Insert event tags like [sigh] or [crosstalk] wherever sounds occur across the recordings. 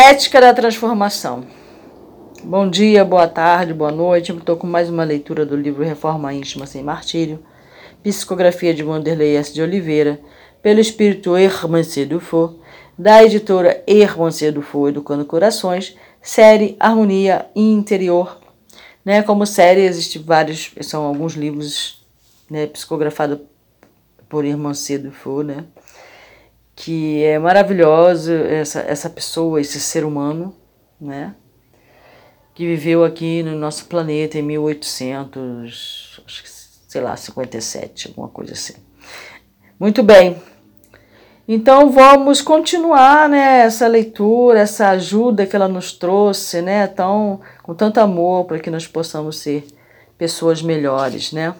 Ética da transformação. Bom dia, boa tarde, boa noite. Estou com mais uma leitura do livro Reforma Íntima Sem Martírio, psicografia de Wanderlei S. de Oliveira, pelo espírito Hermancé Dufour, da editora Hermancé Dufour Educando Corações, série Harmonia Interior. Né, como série, existem vários, são alguns livros né, psicografados por Hermancé Dufour, né? Que é maravilhosa essa, essa pessoa, esse ser humano, né? Que viveu aqui no nosso planeta em 1800, acho que, sei lá, 57, alguma coisa assim. Muito bem. Então vamos continuar, né, essa leitura, essa ajuda que ela nos trouxe, né, tão com tanto amor para que nós possamos ser pessoas melhores, né?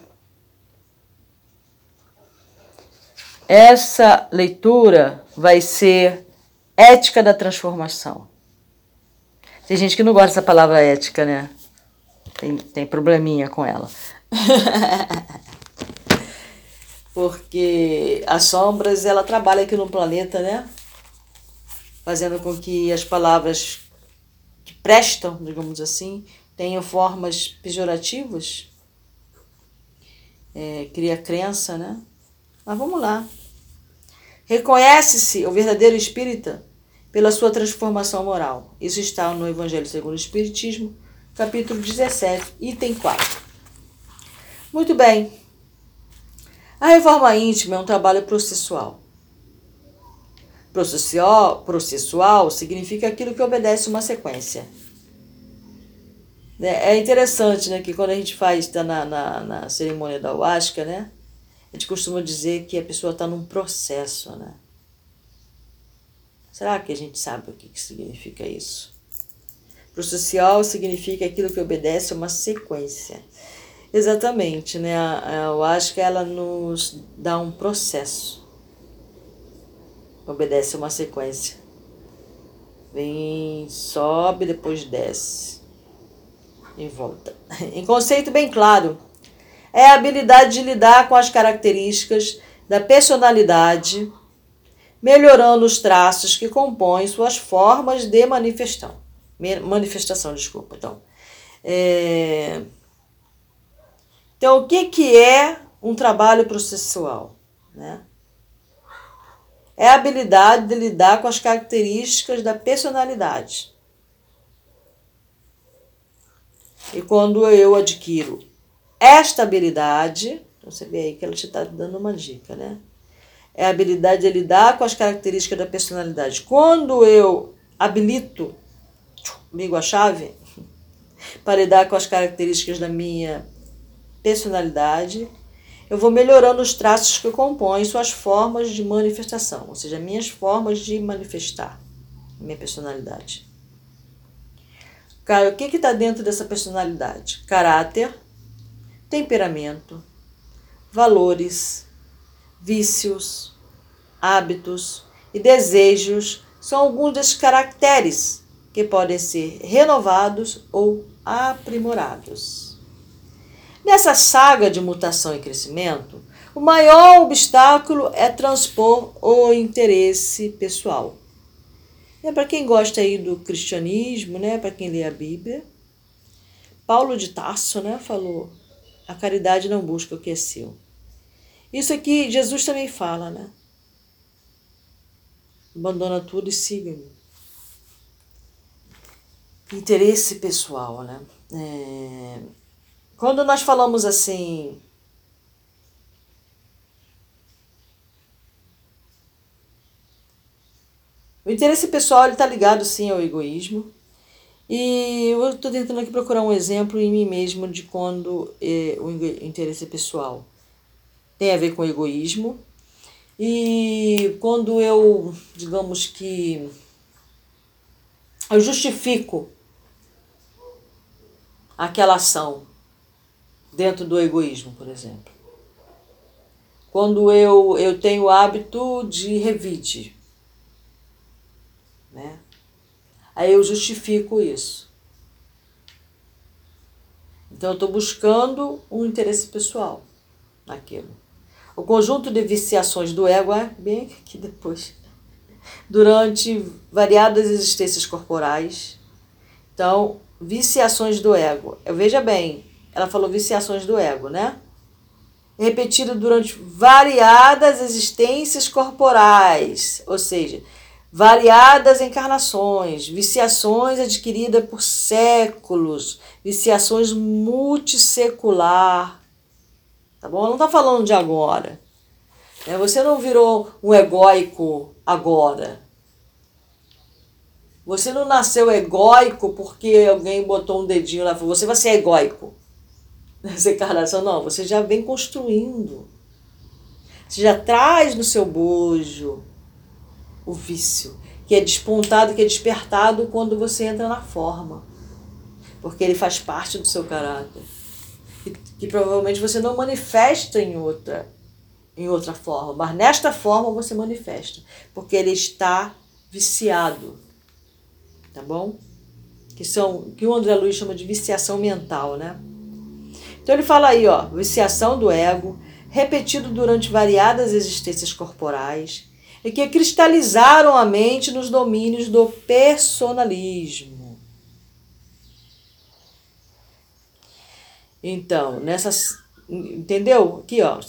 Essa leitura vai ser ética da transformação. Tem gente que não gosta dessa palavra ética, né? Tem, tem probleminha com ela. [laughs] Porque as sombras, ela trabalha aqui no planeta, né? Fazendo com que as palavras que prestam, digamos assim, tenham formas pejorativas. É, cria crença, né? Mas vamos lá. Reconhece-se o verdadeiro espírita pela sua transformação moral. Isso está no Evangelho segundo o Espiritismo, capítulo 17, item 4. Muito bem. A reforma íntima é um trabalho processual. Processual, processual significa aquilo que obedece uma sequência. É interessante né, que quando a gente faz, está na, na, na cerimônia da Huasca, né? A gente costuma dizer que a pessoa está num processo, né? Será que a gente sabe o que, que significa isso? Processual significa aquilo que obedece a uma sequência. Exatamente, né? Eu acho que ela nos dá um processo. Obedece a uma sequência. Vem, sobe, depois desce. E volta. [laughs] Em conceito bem claro, é a habilidade de lidar com as características da personalidade, melhorando os traços que compõem suas formas de manifestação. Manifestação, desculpa. Então, é... então o que, que é um trabalho processual? Né? É a habilidade de lidar com as características da personalidade. E quando eu adquiro esta habilidade, então você vê aí que ela te está dando uma dica, né? É a habilidade de lidar com as características da personalidade. Quando eu habilito, ligo a chave, [laughs] para lidar com as características da minha personalidade, eu vou melhorando os traços que compõem suas formas de manifestação, ou seja, minhas formas de manifestar minha personalidade. Cara, o que está dentro dessa personalidade? Caráter, temperamento, valores, vícios, hábitos e desejos são alguns dos caracteres que podem ser renovados ou aprimorados. Nessa saga de mutação e crescimento, o maior obstáculo é transpor o interesse pessoal. É para quem gosta aí do cristianismo, né, para quem lê a Bíblia, Paulo de Tarso, né, falou: a caridade não busca o que é seu. Isso aqui Jesus também fala, né? Abandona tudo e siga-me. Interesse pessoal, né? É... Quando nós falamos assim. O interesse pessoal está ligado sim ao egoísmo. E eu estou tentando aqui procurar um exemplo em mim mesmo de quando é, o interesse pessoal tem a ver com egoísmo. E quando eu, digamos que, eu justifico aquela ação dentro do egoísmo, por exemplo. Quando eu, eu tenho o hábito de revide, né? Aí eu justifico isso. Então eu estou buscando um interesse pessoal naquilo. O conjunto de viciações do ego é bem que depois, durante variadas existências corporais. Então, viciações do ego. Veja bem, ela falou viciações do ego, né? Repetido durante variadas existências corporais, ou seja, variadas encarnações, viciações adquiridas por séculos, viciações multissecular. Tá bom? Não está falando de agora. Né? Você não virou um egóico agora. Você não nasceu egóico porque alguém botou um dedinho lá e falou, você vai ser egóico. [laughs] Nessa encarnação, não, você já vem construindo. Você já traz no seu bojo o vício, que é despontado, que é despertado quando você entra na forma. Porque ele faz parte do seu caráter. Que, que provavelmente você não manifesta em outra, em outra forma, mas nesta forma você manifesta, porque ele está viciado. Tá bom? Que são que o André Luiz chama de viciação mental, né? Então ele fala aí, ó, viciação do ego, repetido durante variadas existências corporais, e que cristalizaram a mente nos domínios do personalismo. Então, nessas. Entendeu? Aqui, ó.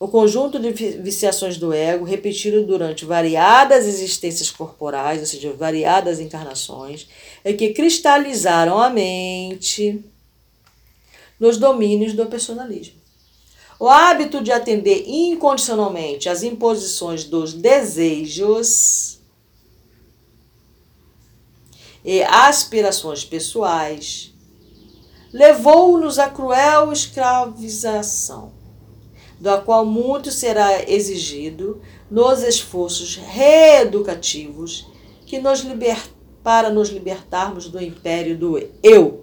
O conjunto de viciações do ego, repetido durante variadas existências corporais, ou seja, variadas encarnações, é que cristalizaram a mente nos domínios do personalismo. O hábito de atender incondicionalmente às imposições dos desejos e aspirações pessoais levou-nos à cruel escravização, da qual muito será exigido nos esforços reeducativos que nos liber... para nos libertarmos do império do eu.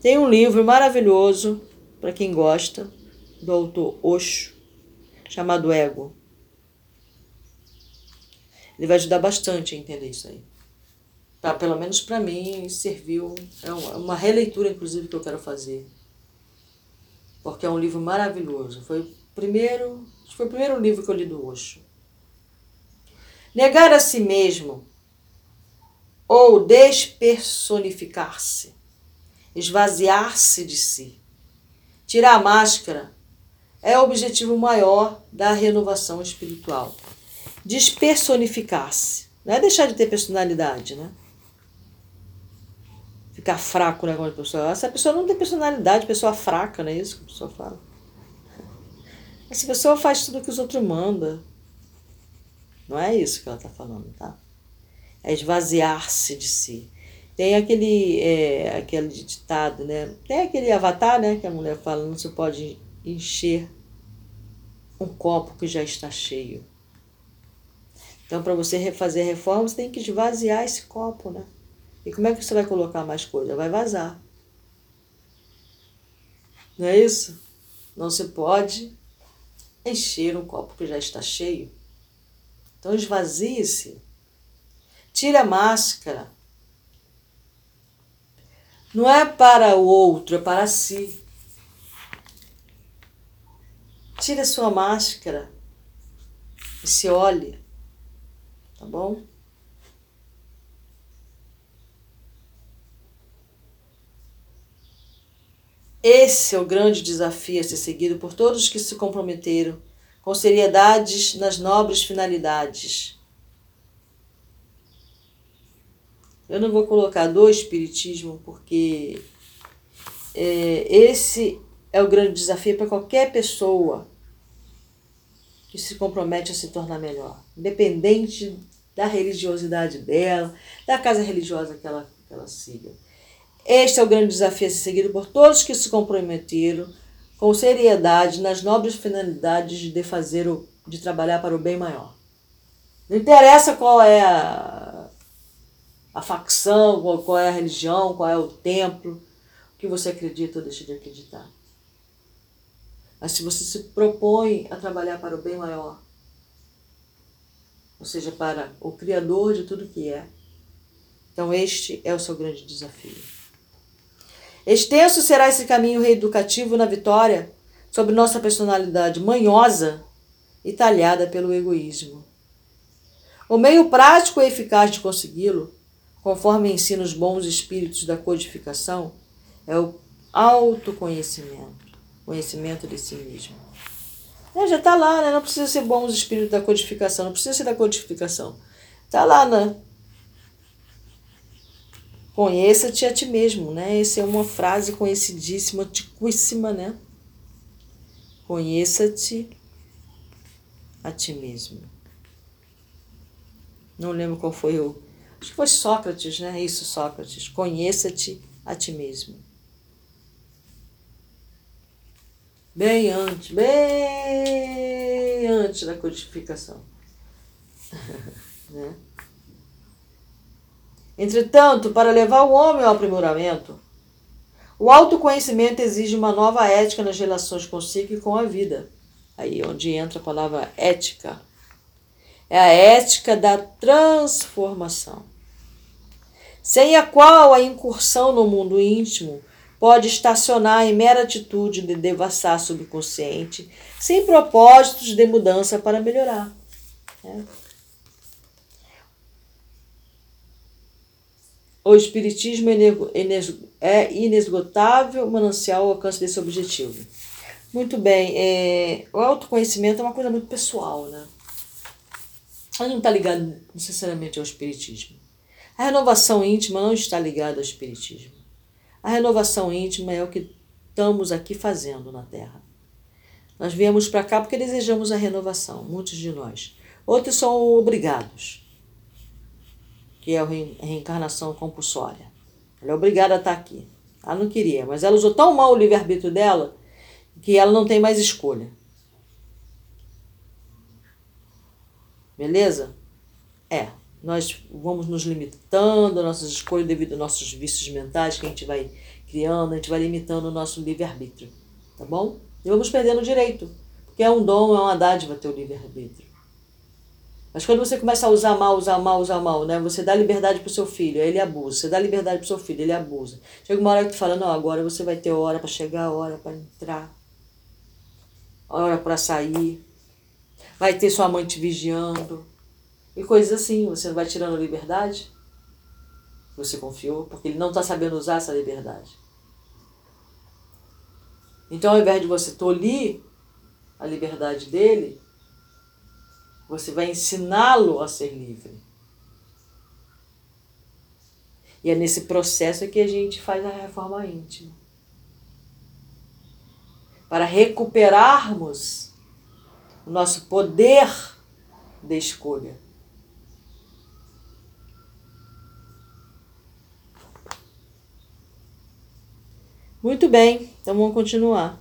Tem um livro maravilhoso para quem gosta, do autor Osho, chamado Ego. Ele vai ajudar bastante a entender isso aí. Tá, pelo menos para mim serviu, é uma releitura inclusive que eu quero fazer. Porque é um livro maravilhoso. Foi o primeiro, foi o primeiro livro que eu li do Osho. Negar a si mesmo ou despersonificar-se, esvaziar-se de si Tirar a máscara é o objetivo maior da renovação espiritual. Despersonificar-se. Não é deixar de ter personalidade, né? Ficar fraco, né? Como a pessoa. Essa pessoa não tem personalidade, pessoa fraca, não é isso que a pessoa fala? Essa pessoa faz tudo o que os outros mandam. Não é isso que ela está falando, tá? É esvaziar-se de si. Tem aquele, é, aquele ditado, né? Tem aquele avatar, né? Que a mulher fala, não se pode encher um copo que já está cheio. Então, para você fazer reforma, você tem que esvaziar esse copo, né? E como é que você vai colocar mais coisa? Vai vazar. Não é isso? Não se pode encher um copo que já está cheio. Então, esvazie-se. Tire a máscara não é para o outro, é para si. Tire a sua máscara e se olhe, tá bom? Esse é o grande desafio a ser seguido por todos que se comprometeram com seriedades nas nobres finalidades Eu não vou colocar do Espiritismo, porque é, esse é o grande desafio para qualquer pessoa que se compromete a se tornar melhor, independente da religiosidade dela, da casa religiosa que ela, que ela siga. Este é o grande desafio a ser seguido por todos que se comprometeram com seriedade nas nobres finalidades de fazer o, de trabalhar para o bem maior. Não interessa qual é a a facção, qual é a religião, qual é o templo, o que você acredita ou deixa de acreditar. Mas se você se propõe a trabalhar para o bem maior, ou seja, para o Criador de tudo que é, então este é o seu grande desafio. Extenso será esse caminho reeducativo na vitória sobre nossa personalidade manhosa e talhada pelo egoísmo. O meio prático e eficaz de consegui-lo, conforme ensina os bons espíritos da codificação, é o autoconhecimento, conhecimento de si mesmo. É, já está lá, né? Não precisa ser bons espíritos da codificação, não precisa ser da codificação. Está lá, né? Conheça-te a ti mesmo, né? Essa é uma frase conhecidíssima, antiquíssima, né? Conheça-te a ti mesmo. Não lembro qual foi o. Acho que foi Sócrates, né? Isso, Sócrates. Conheça-te a ti mesmo. Bem antes, bem antes da codificação. [laughs] né? Entretanto, para levar o homem ao aprimoramento, o autoconhecimento exige uma nova ética nas relações consigo e com a vida. Aí é onde entra a palavra ética. É a ética da transformação, sem a qual a incursão no mundo íntimo pode estacionar em mera atitude de devassar subconsciente, sem propósitos de mudança para melhorar. Né? O Espiritismo é inesgotável manancial ao alcance desse objetivo. Muito bem, é, o autoconhecimento é uma coisa muito pessoal, né? Ele não está ligado necessariamente ao Espiritismo. A renovação íntima não está ligada ao Espiritismo. A renovação íntima é o que estamos aqui fazendo na Terra. Nós viemos para cá porque desejamos a renovação, muitos de nós. Outros são obrigados que é a reencarnação compulsória. Ela é obrigada a estar aqui. Ela não queria, mas ela usou tão mal o livre-arbítrio dela que ela não tem mais escolha. Beleza? É. Nós vamos nos limitando nossas escolhas devido aos nossos vícios mentais que a gente vai criando, a gente vai limitando o nosso livre-arbítrio. Tá bom? E vamos perdendo o direito. Porque é um dom, é uma dádiva ter o livre-arbítrio. Mas quando você começa a usar mal, usar mal, usar mal, né? Você dá liberdade pro seu filho, ele abusa. Você dá liberdade pro seu filho, ele abusa. Chega uma hora que tu fala, não, agora você vai ter hora para chegar, hora para entrar, hora para sair. Vai ter sua mãe te vigiando. E coisas assim, você vai tirando a liberdade você confiou, porque ele não está sabendo usar essa liberdade. Então, ao invés de você tolir a liberdade dele, você vai ensiná-lo a ser livre. E é nesse processo que a gente faz a reforma íntima. Para recuperarmos o nosso poder de escolha. Muito bem, então vamos continuar.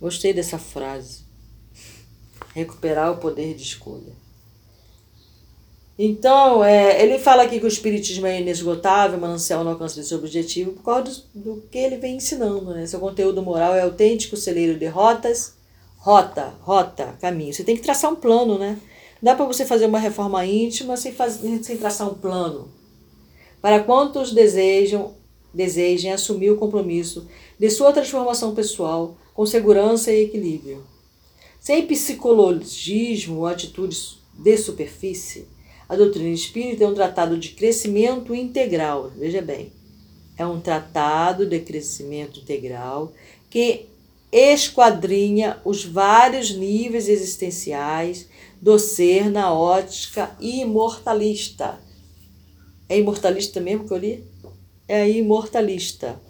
Gostei dessa frase. Recuperar o poder de escolha. Então, é, ele fala aqui que o Espiritismo é inesgotável, manancial no alcance desse objetivo, por causa do, do, que ele vem ensinando. Né? Seu conteúdo moral é autêntico, celeiro de rotas, rota, rota, caminho. Você tem que traçar um plano, né? Dá para você fazer uma reforma íntima sem, fazer, sem traçar um plano. Para quantos desejam, desejem assumir o compromisso de sua transformação pessoal, com segurança e equilíbrio. Sem psicologismo ou atitudes de superfície, a doutrina espírita é um tratado de crescimento integral. Veja bem, é um tratado de crescimento integral que esquadrinha os vários níveis existenciais do ser na ótica imortalista. É imortalista mesmo que eu li? É imortalista.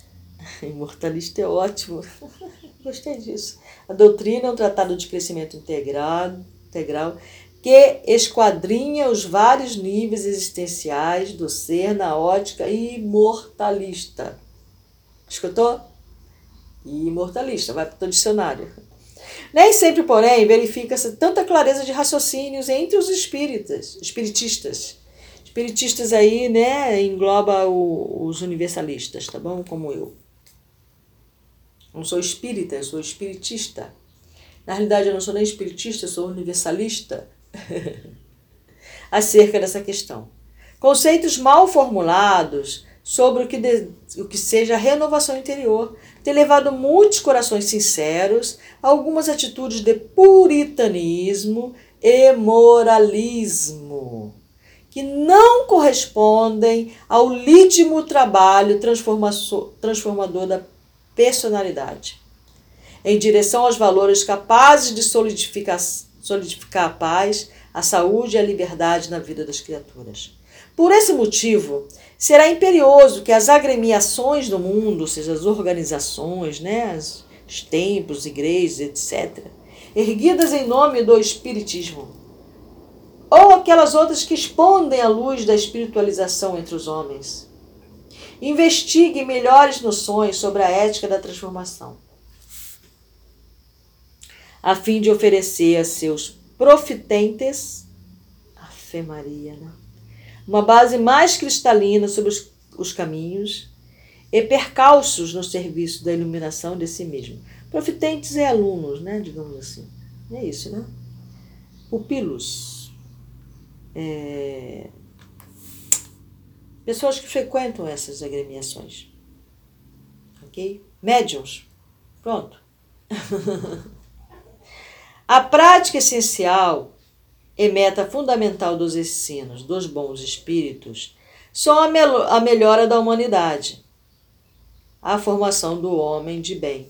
[laughs] Imortalista é ótimo. [laughs] Gostei disso. A doutrina é um tratado de crescimento integrado, integral que esquadrinha os vários níveis existenciais do ser na ótica imortalista. Escutou? Imortalista, vai para o dicionário. Nem sempre, porém, verifica-se tanta clareza de raciocínios entre os espíritas, espiritistas. Espiritistas aí, né, engloba o, os universalistas, tá bom? Como eu. Não sou espírita, eu sou espiritista. Na realidade, eu não sou nem espiritista, eu sou universalista. [laughs] acerca dessa questão. Conceitos mal formulados sobre o que, de, o que seja renovação interior, ter levado muitos corações sinceros a algumas atitudes de puritanismo e moralismo, que não correspondem ao lídimo trabalho transformador da personalidade, em direção aos valores capazes de solidificar, solidificar a paz, a saúde e a liberdade na vida das criaturas. Por esse motivo, será imperioso que as agremiações do mundo, ou seja, as organizações, né, os templos, igrejas, etc., erguidas em nome do Espiritismo, ou aquelas outras que expondem a luz da espiritualização entre os homens, investiguem melhores noções sobre a ética da transformação, a fim de oferecer a seus profitentes, a fé Maria, né? uma base mais cristalina sobre os, os caminhos e percalços no serviço da iluminação de si mesmo. Profitentes e alunos, né, digamos assim. É isso, né? Pupilos. É... Pessoas que frequentam essas agremiações. Ok? Médiums. Pronto. [laughs] A prática essencial e meta fundamental dos ensinos dos bons espíritos são a, mel a melhora da humanidade, a formação do homem de bem.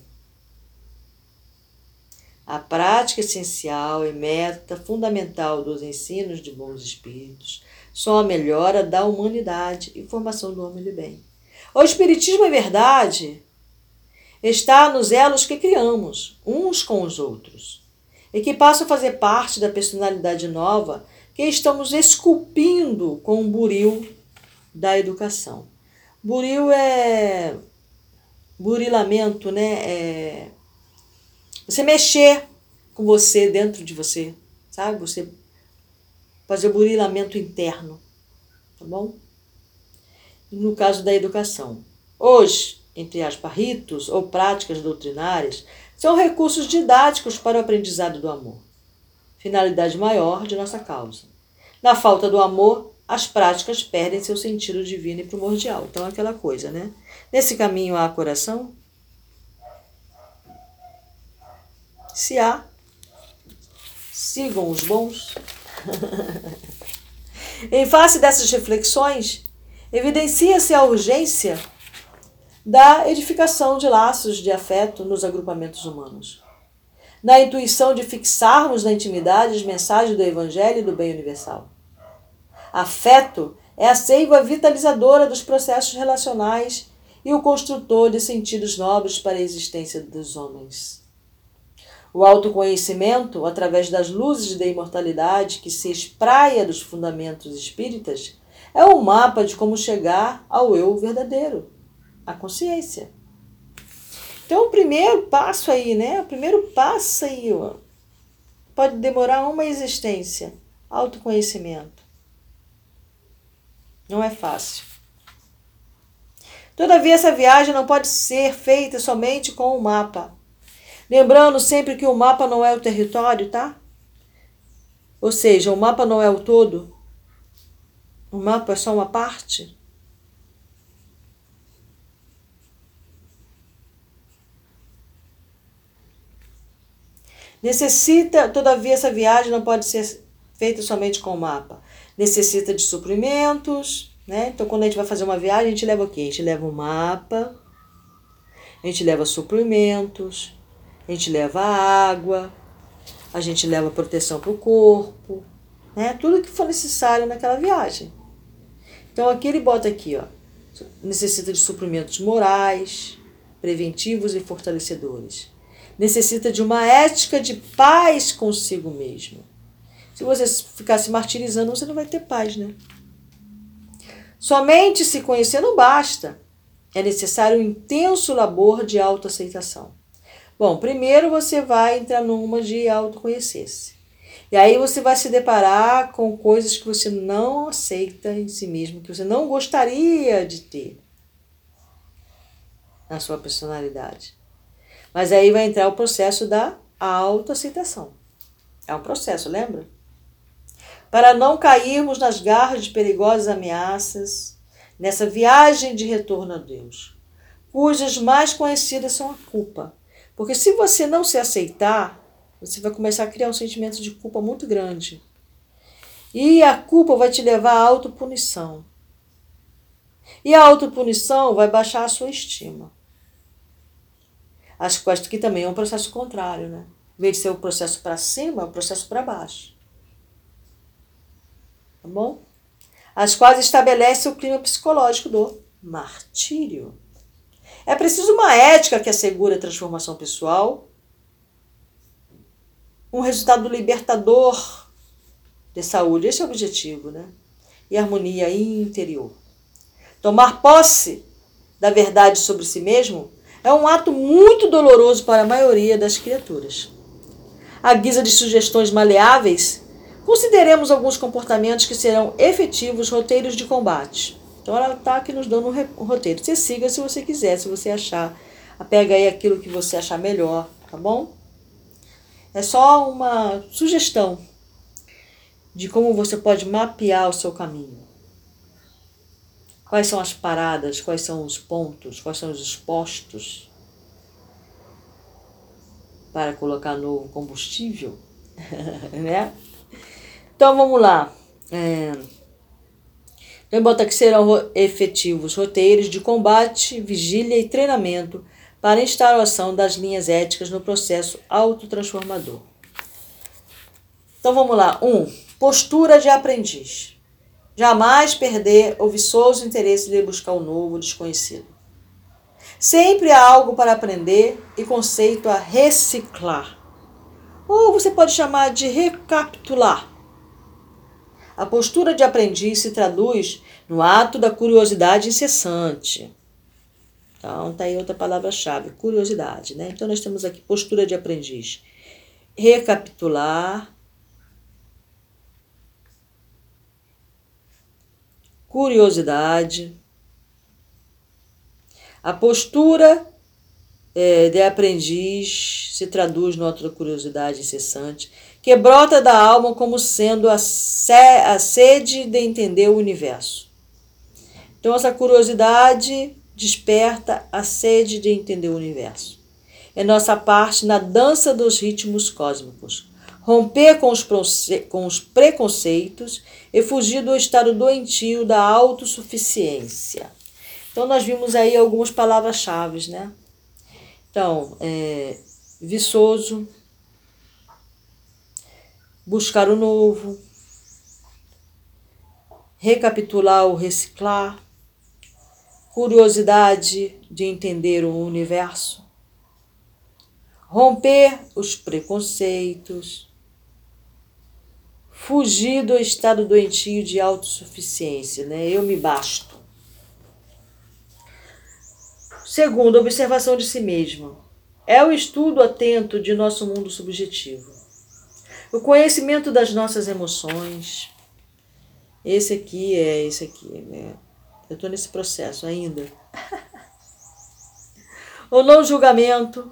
A prática essencial e meta fundamental dos ensinos de bons espíritos são a melhora da humanidade e formação do homem de bem. O Espiritismo é verdade, está nos elos que criamos, uns com os outros e que passam a fazer parte da personalidade nova que estamos esculpindo com o buril da educação. Buril é burilamento, né? É você mexer com você dentro de você, sabe? Você fazer o burilamento interno, tá bom? No caso da educação. Hoje, entre aspas, ritos ou práticas doutrinárias são recursos didáticos para o aprendizado do amor, finalidade maior de nossa causa. Na falta do amor, as práticas perdem seu sentido divino e primordial. Então, aquela coisa, né? Nesse caminho há coração? Se há, sigam os bons. [laughs] em face dessas reflexões, evidencia-se a urgência da edificação de laços de afeto nos agrupamentos humanos. Na intuição de fixarmos na intimidade as mensagens do Evangelho e do bem universal. Afeto é a seiva vitalizadora dos processos relacionais e o construtor de sentidos nobres para a existência dos homens. O autoconhecimento, através das luzes da imortalidade que se espraia dos fundamentos espíritas, é um mapa de como chegar ao eu verdadeiro a consciência. Então, o primeiro passo aí, né? O primeiro passo aí, ó, pode demorar uma existência. Autoconhecimento. Não é fácil. Todavia, essa viagem não pode ser feita somente com o mapa. Lembrando sempre que o mapa não é o território, tá? Ou seja, o mapa não é o todo. O mapa é só uma parte. Necessita, todavia, essa viagem não pode ser feita somente com o mapa. Necessita de suprimentos, né? Então, quando a gente vai fazer uma viagem, a gente leva o quê? A gente leva um mapa, a gente leva suprimentos, a gente leva água, a gente leva proteção para o corpo, né? Tudo que for necessário naquela viagem. Então, aqui ele bota aqui, ó, necessita de suprimentos morais, preventivos e fortalecedores necessita de uma ética de paz consigo mesmo. Se você ficar se martirizando, você não vai ter paz, né? Somente se conhecer não basta. É necessário um intenso labor de autoaceitação. Bom, primeiro você vai entrar numa de autoconhecer-se. E aí você vai se deparar com coisas que você não aceita em si mesmo, que você não gostaria de ter na sua personalidade. Mas aí vai entrar o processo da autoaceitação. É um processo, lembra? Para não cairmos nas garras de perigosas ameaças, nessa viagem de retorno a Deus, cujas mais conhecidas são a culpa. Porque se você não se aceitar, você vai começar a criar um sentimento de culpa muito grande. E a culpa vai te levar à autopunição. E a autopunição vai baixar a sua estima. Acho que também é um processo contrário, né? Em vez de ser o um processo para cima, é um processo para baixo. Tá bom? As quais estabelece o clima psicológico do martírio. É preciso uma ética que assegure a transformação pessoal, um resultado libertador de saúde. Esse é o objetivo, né? E harmonia interior. Tomar posse da verdade sobre si mesmo é um ato muito doloroso para a maioria das criaturas. À guisa de sugestões maleáveis, consideremos alguns comportamentos que serão efetivos roteiros de combate. Então ela está aqui nos dando um roteiro. Você siga se você quiser, se você achar. Pega aí aquilo que você achar melhor, tá bom? É só uma sugestão de como você pode mapear o seu caminho. Quais são as paradas, quais são os pontos, quais são os expostos para colocar novo combustível, [laughs] né? Então vamos lá. É... Então bota que serão efetivos roteiros de combate, vigília e treinamento para instalação das linhas éticas no processo autotransformador. Então vamos lá. 1. Um, postura de aprendiz. Jamais perder o viçoso interesse de buscar o novo, desconhecido. Sempre há algo para aprender e conceito a reciclar. Ou você pode chamar de recapitular. A postura de aprendiz se traduz no ato da curiosidade incessante. Então, tá aí outra palavra-chave, curiosidade, né? Então, nós temos aqui postura de aprendiz. Recapitular, curiosidade. A postura é, de aprendiz se traduz em outra curiosidade incessante, que brota da alma como sendo a, se, a sede de entender o universo. Então, essa curiosidade desperta a sede de entender o universo. É nossa parte na dança dos ritmos cósmicos romper com os, com os preconceitos e fugir do estado doentio da autossuficiência. Então, nós vimos aí algumas palavras-chave, né? Então, é, viçoso, buscar o novo, recapitular ou reciclar, curiosidade de entender o universo, romper os preconceitos, fugir do estado doentio de autossuficiência, né? Eu me basto. Segundo, observação de si mesmo. É o estudo atento de nosso mundo subjetivo. O conhecimento das nossas emoções. Esse aqui é esse aqui, né? Eu estou nesse processo ainda. [laughs] o não julgamento,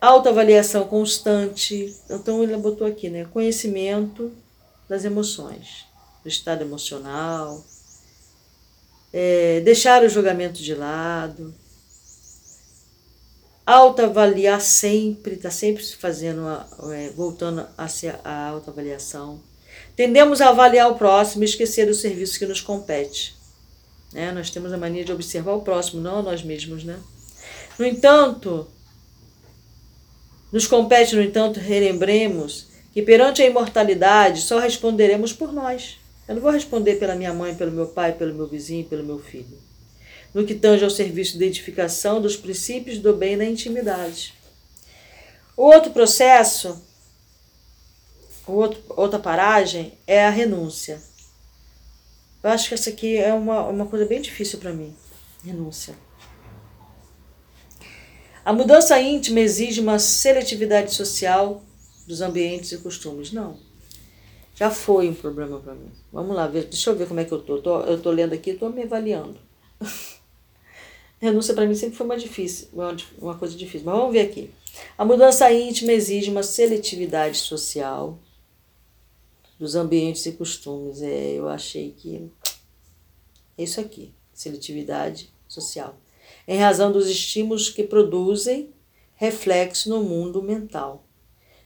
autoavaliação constante. Então ele botou aqui, né? Conhecimento das emoções, do estado emocional, é, deixar o julgamento de lado, autoavaliar sempre, está sempre fazendo, é, voltando a a autoavaliação. Tendemos a avaliar o próximo e esquecer o serviço que nos compete. Né? Nós temos a mania de observar o próximo, não a nós mesmos, né? No entanto, nos compete, no entanto, relembremos que perante a imortalidade só responderemos por nós. Eu não vou responder pela minha mãe, pelo meu pai, pelo meu vizinho, pelo meu filho. No que tange ao serviço de identificação dos princípios do bem na intimidade. Outro processo, outro, outra paragem, é a renúncia. Eu acho que essa aqui é uma, uma coisa bem difícil para mim. Renúncia. A mudança íntima exige uma seletividade social dos ambientes e costumes. Não. Já foi um problema para mim. Vamos lá, deixa eu ver como é que eu tô. tô eu tô lendo aqui, tô me avaliando. [laughs] Renúncia para mim sempre foi uma difícil, uma, uma coisa difícil. Mas vamos ver aqui. A mudança íntima exige uma seletividade social dos ambientes e costumes. É, eu achei que É isso aqui, seletividade social. Em razão dos estímulos que produzem reflexo no mundo mental.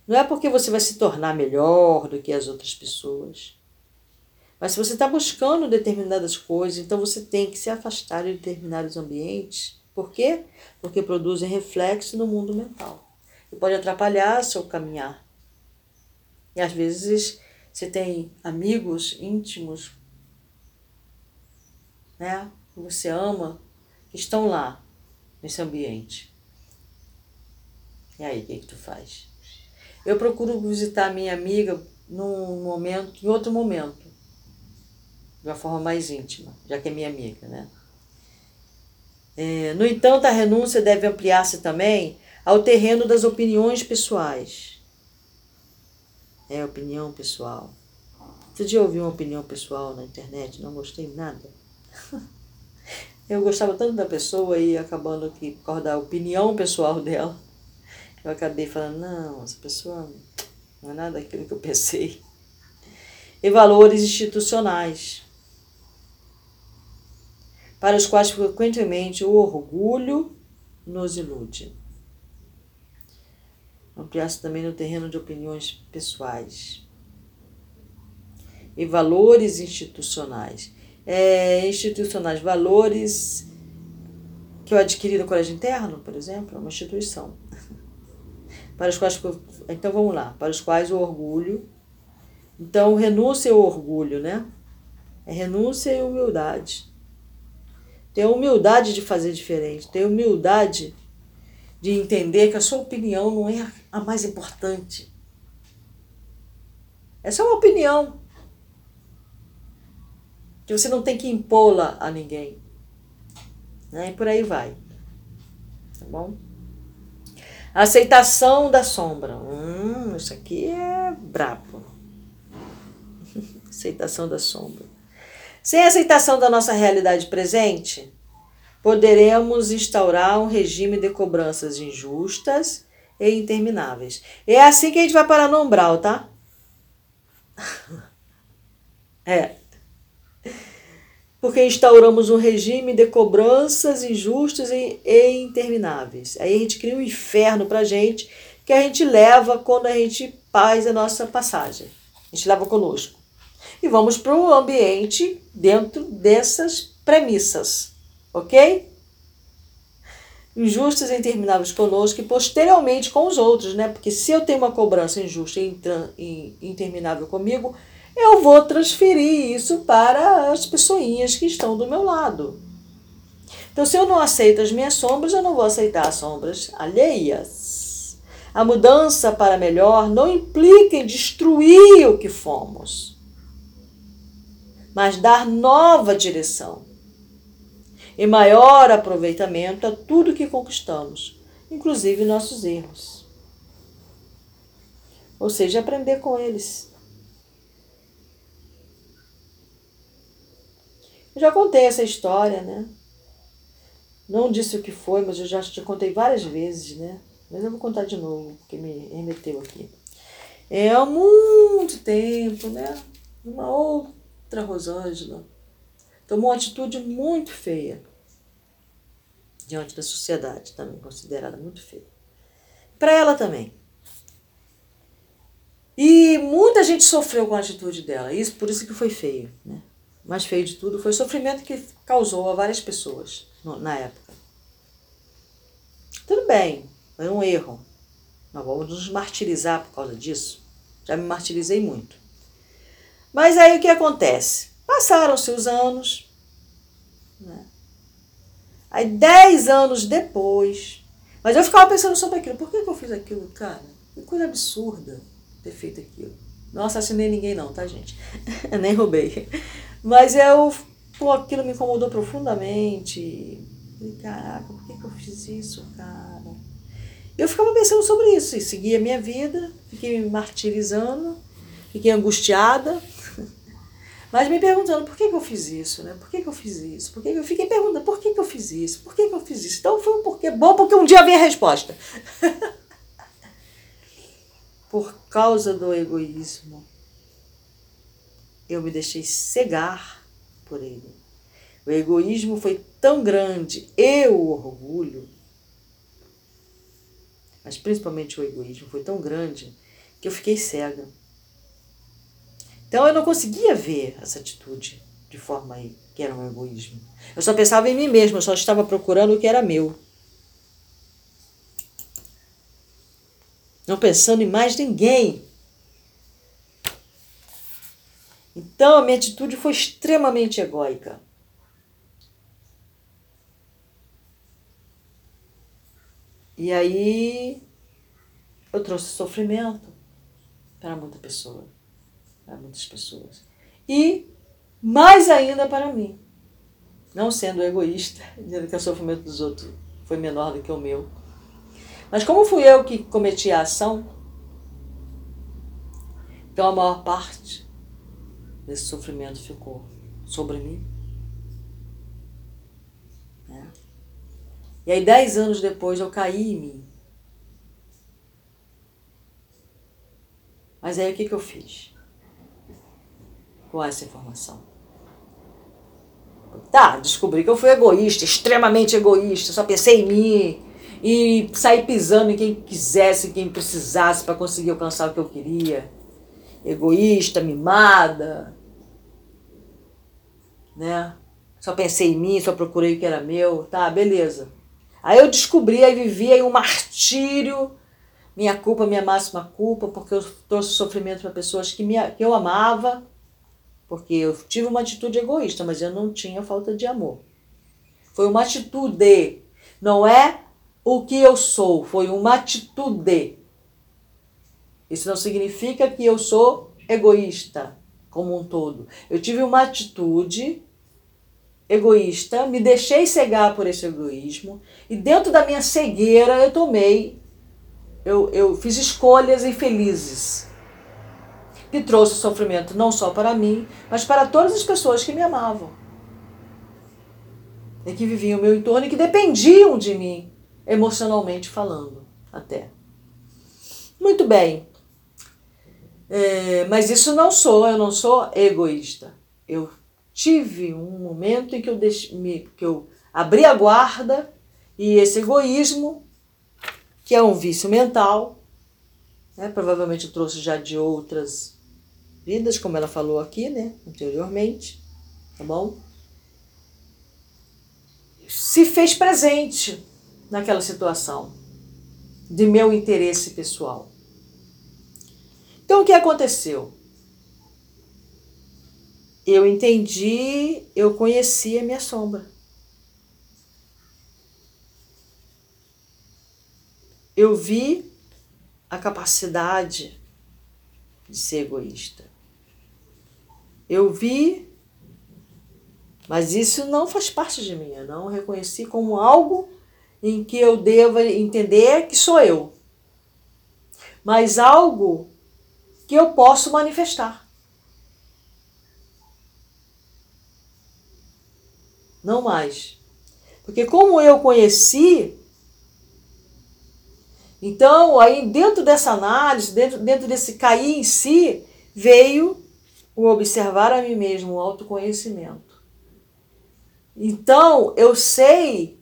Não é porque você vai se tornar melhor do que as outras pessoas. Mas se você está buscando determinadas coisas, então você tem que se afastar de determinados ambientes. Por quê? Porque produzem reflexo no mundo mental. E pode atrapalhar seu caminhar. E às vezes você tem amigos íntimos, né? Que você ama, que estão lá, nesse ambiente. E aí, o que, que tu faz? Eu procuro visitar minha amiga num momento, em outro momento, de uma forma mais íntima, já que é minha amiga, né? É, no entanto, a renúncia deve ampliar-se também ao terreno das opiniões pessoais. É opinião pessoal. Você já ouviu uma opinião pessoal na internet? Não gostei nada. [laughs] Eu gostava tanto da pessoa e acabando que por causa da opinião pessoal dela, eu acabei falando, não, essa pessoa não é nada daquilo que eu pensei. E valores institucionais, para os quais frequentemente o orgulho nos ilude. Ampliar-se também no terreno de opiniões pessoais. E valores institucionais é, institucionais, valores que eu adquiri no colégio interno, por exemplo, é uma instituição. Para os quais, então vamos lá, para os quais o orgulho, então renúncia ao orgulho, né? É renúncia e humildade. Ter humildade de fazer diferente, ter humildade de entender que a sua opinião não é a mais importante. Essa é uma opinião que você não tem que impô-la a ninguém. Né? E por aí vai. Tá bom? Aceitação da sombra. Hum, isso aqui é brabo. [laughs] aceitação da sombra. Sem aceitação da nossa realidade presente, poderemos instaurar um regime de cobranças injustas e intermináveis. É assim que a gente vai parar no umbral, tá? [laughs] é porque instauramos um regime de cobranças injustas e, e intermináveis. Aí a gente cria um inferno para a gente que a gente leva quando a gente faz a nossa passagem. A gente leva conosco. E vamos para o ambiente dentro dessas premissas, ok? Injustas e intermináveis conosco e posteriormente com os outros, né? Porque se eu tenho uma cobrança injusta e interminável comigo, eu vou transferir isso para as pessoinhas que estão do meu lado. Então, se eu não aceito as minhas sombras, eu não vou aceitar as sombras alheias. A mudança para melhor não implica em destruir o que fomos, mas dar nova direção e maior aproveitamento a tudo que conquistamos, inclusive nossos erros. Ou seja, aprender com eles. Eu já contei essa história, né? Não disse o que foi, mas eu já te contei várias vezes, né? Mas eu vou contar de novo, porque me remeteu aqui. É há muito tempo, né? Uma outra Rosângela tomou uma atitude muito feia diante da sociedade, também considerada muito feia. Para ela também. E muita gente sofreu com a atitude dela, isso por isso que foi feio, né? Mais feio de tudo foi o sofrimento que causou a várias pessoas na época. Tudo bem, foi um erro. Não vamos nos martirizar por causa disso. Já me martirizei muito. Mas aí o que acontece? Passaram-se os anos. Né? Aí, dez anos depois. Mas eu ficava pensando sobre aquilo. Por que eu fiz aquilo, cara? Que coisa absurda ter feito aquilo. Não assassinei ninguém, não, tá, gente? [laughs] Nem roubei. Mas eu, pô, aquilo me incomodou profundamente. Falei, caraca, por que, que eu fiz isso, cara? Eu ficava pensando sobre isso e seguia a minha vida, fiquei me martirizando, fiquei angustiada, [laughs] mas me perguntando por que, que eu fiz isso, né? Por que, que eu fiz isso? Por que, que eu fiquei perguntando por que, que eu fiz isso? Por que, que eu fiz isso? Então foi um porquê bom, porque um dia vem a resposta. [laughs] por causa do egoísmo eu me deixei cegar por ele. O egoísmo foi tão grande e o orgulho, mas principalmente o egoísmo foi tão grande que eu fiquei cega. Então eu não conseguia ver essa atitude de forma que era um egoísmo. Eu só pensava em mim mesmo, eu só estava procurando o que era meu. Não pensando em mais ninguém. Então a minha atitude foi extremamente egóica. E aí eu trouxe sofrimento para muita pessoa, para muitas pessoas. E mais ainda para mim. Não sendo egoísta, [laughs] dizendo que o sofrimento dos outros foi menor do que o meu. Mas como fui eu que cometi a ação, então a maior parte desse sofrimento ficou sobre mim. Né? E aí, dez anos depois, eu caí em mim. Mas aí, o que, que eu fiz com essa informação? Tá, descobri que eu fui egoísta, extremamente egoísta, só pensei em mim e saí pisando em quem quisesse, quem precisasse para conseguir alcançar o que eu queria. Egoísta, mimada, né? Só pensei em mim, só procurei o que era meu, tá, beleza. Aí eu descobri, aí vivi aí um martírio, minha culpa, minha máxima culpa, porque eu trouxe sofrimento para pessoas que, me, que eu amava, porque eu tive uma atitude egoísta, mas eu não tinha falta de amor. Foi uma atitude, não é o que eu sou, foi uma atitude. Isso não significa que eu sou egoísta como um todo. Eu tive uma atitude egoísta, me deixei cegar por esse egoísmo e dentro da minha cegueira eu tomei, eu, eu fiz escolhas infelizes que trouxe sofrimento não só para mim, mas para todas as pessoas que me amavam e que viviam ao meu entorno e que dependiam de mim, emocionalmente falando, até. Muito bem. É, mas isso não sou, eu não sou egoísta. Eu tive um momento em que eu, me, que eu abri a guarda e esse egoísmo, que é um vício mental, né, provavelmente trouxe já de outras vidas, como ela falou aqui, né, anteriormente, tá bom? Se fez presente naquela situação de meu interesse pessoal. Então o que aconteceu? eu entendi, eu conheci a minha sombra. Eu vi a capacidade de ser egoísta. Eu vi, mas isso não faz parte de mim. Eu não reconheci como algo em que eu deva entender que sou eu, mas algo que eu posso manifestar. não mais. Porque como eu conheci, então aí dentro dessa análise, dentro, dentro desse cair em si, veio o observar a mim mesmo, o autoconhecimento. Então eu sei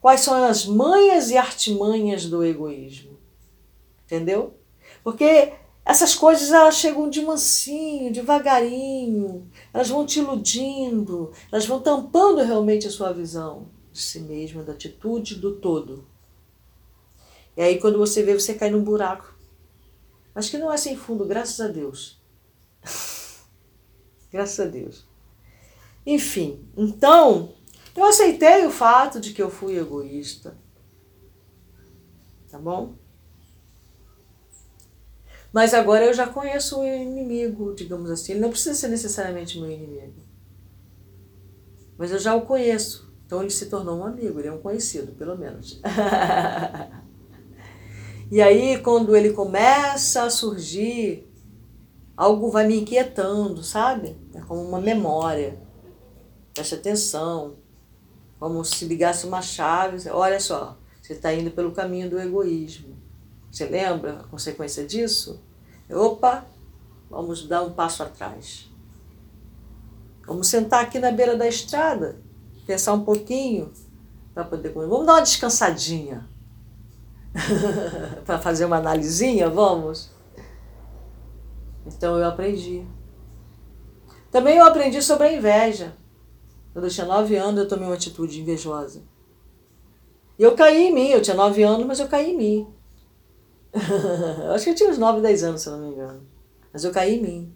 quais são as manhas e artimanhas do egoísmo. Entendeu? Porque essas coisas elas chegam de mansinho, devagarinho, elas vão te iludindo, elas vão tampando realmente a sua visão de si mesma, da atitude, do todo. E aí quando você vê, você cai num buraco. Mas que não é sem fundo, graças a Deus. [laughs] graças a Deus. Enfim, então, eu aceitei o fato de que eu fui egoísta. Tá bom? Mas agora eu já conheço o inimigo, digamos assim. Ele não precisa ser necessariamente meu inimigo. Mas eu já o conheço. Então ele se tornou um amigo, ele é um conhecido, pelo menos. [laughs] e aí, quando ele começa a surgir, algo vai me inquietando, sabe? É como uma memória. Preste atenção. Como se ligasse uma chave. Olha só, você está indo pelo caminho do egoísmo. Você lembra a consequência disso? Opa, vamos dar um passo atrás. Vamos sentar aqui na beira da estrada pensar um pouquinho para poder comer. Vamos dar uma descansadinha. [laughs] para fazer uma analisinha, vamos? Então eu aprendi. Também eu aprendi sobre a inveja. Quando eu tinha nove anos, eu tomei uma atitude invejosa. E eu caí em mim, eu tinha nove anos, mas eu caí em mim. [laughs] Acho que eu tinha uns nove, dez anos, se eu não me engano. Mas eu caí em mim.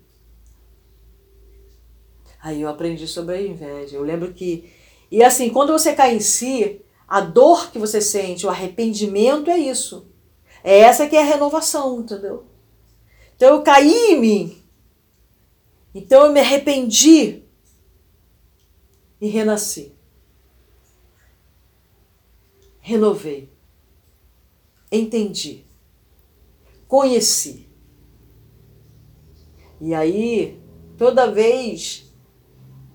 Aí eu aprendi sobre a inveja. Eu lembro que. E assim, quando você cai em si, a dor que você sente, o arrependimento é isso. É essa que é a renovação, entendeu? Então eu caí em mim. Então eu me arrependi e renasci. Renovei. Entendi. Conheci. E aí, toda vez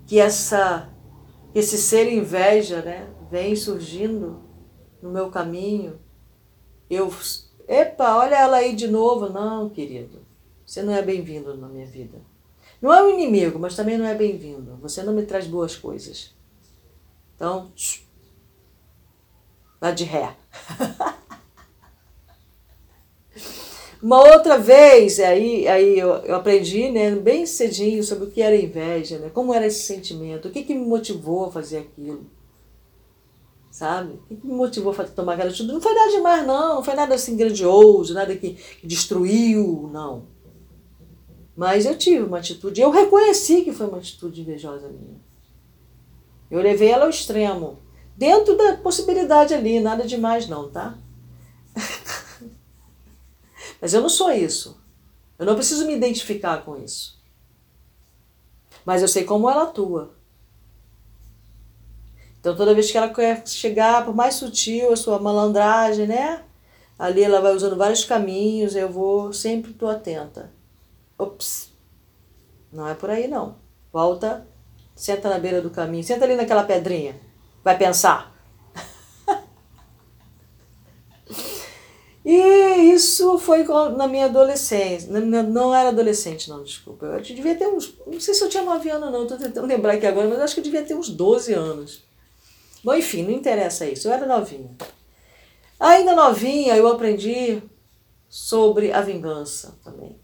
que essa esse ser inveja, né, vem surgindo no meu caminho, eu, epa, olha ela aí de novo. Não, querido, você não é bem-vindo na minha vida. Não é um inimigo, mas também não é bem-vindo. Você não me traz boas coisas. Então, lá de ré. [laughs] Uma outra vez, aí, aí eu, eu aprendi né, bem cedinho sobre o que era inveja, né, como era esse sentimento, o que, que me motivou a fazer aquilo. Sabe? O que, que me motivou a tomar aquela atitude? Não foi nada demais, não. Não foi nada assim grandioso, nada que, destruiu, não. Mas eu tive uma atitude, eu reconheci que foi uma atitude invejosa minha. Eu levei ela ao extremo. Dentro da possibilidade ali, nada demais não, tá? [laughs] Mas eu não sou isso. Eu não preciso me identificar com isso. Mas eu sei como ela atua. Então toda vez que ela quer chegar, por mais sutil a sua malandragem, né? Ali ela vai usando vários caminhos, eu vou, sempre estou atenta. Ops, não é por aí não. Volta, senta na beira do caminho, senta ali naquela pedrinha. Vai pensar. E isso foi na minha adolescência. Não era adolescente, não, desculpa. Eu devia ter uns. Não sei se eu tinha 9 anos, não. Estou tentando lembrar aqui agora, mas acho que eu devia ter uns 12 anos. Bom, enfim, não interessa isso. Eu era novinha. Ainda novinha, eu aprendi sobre a vingança também.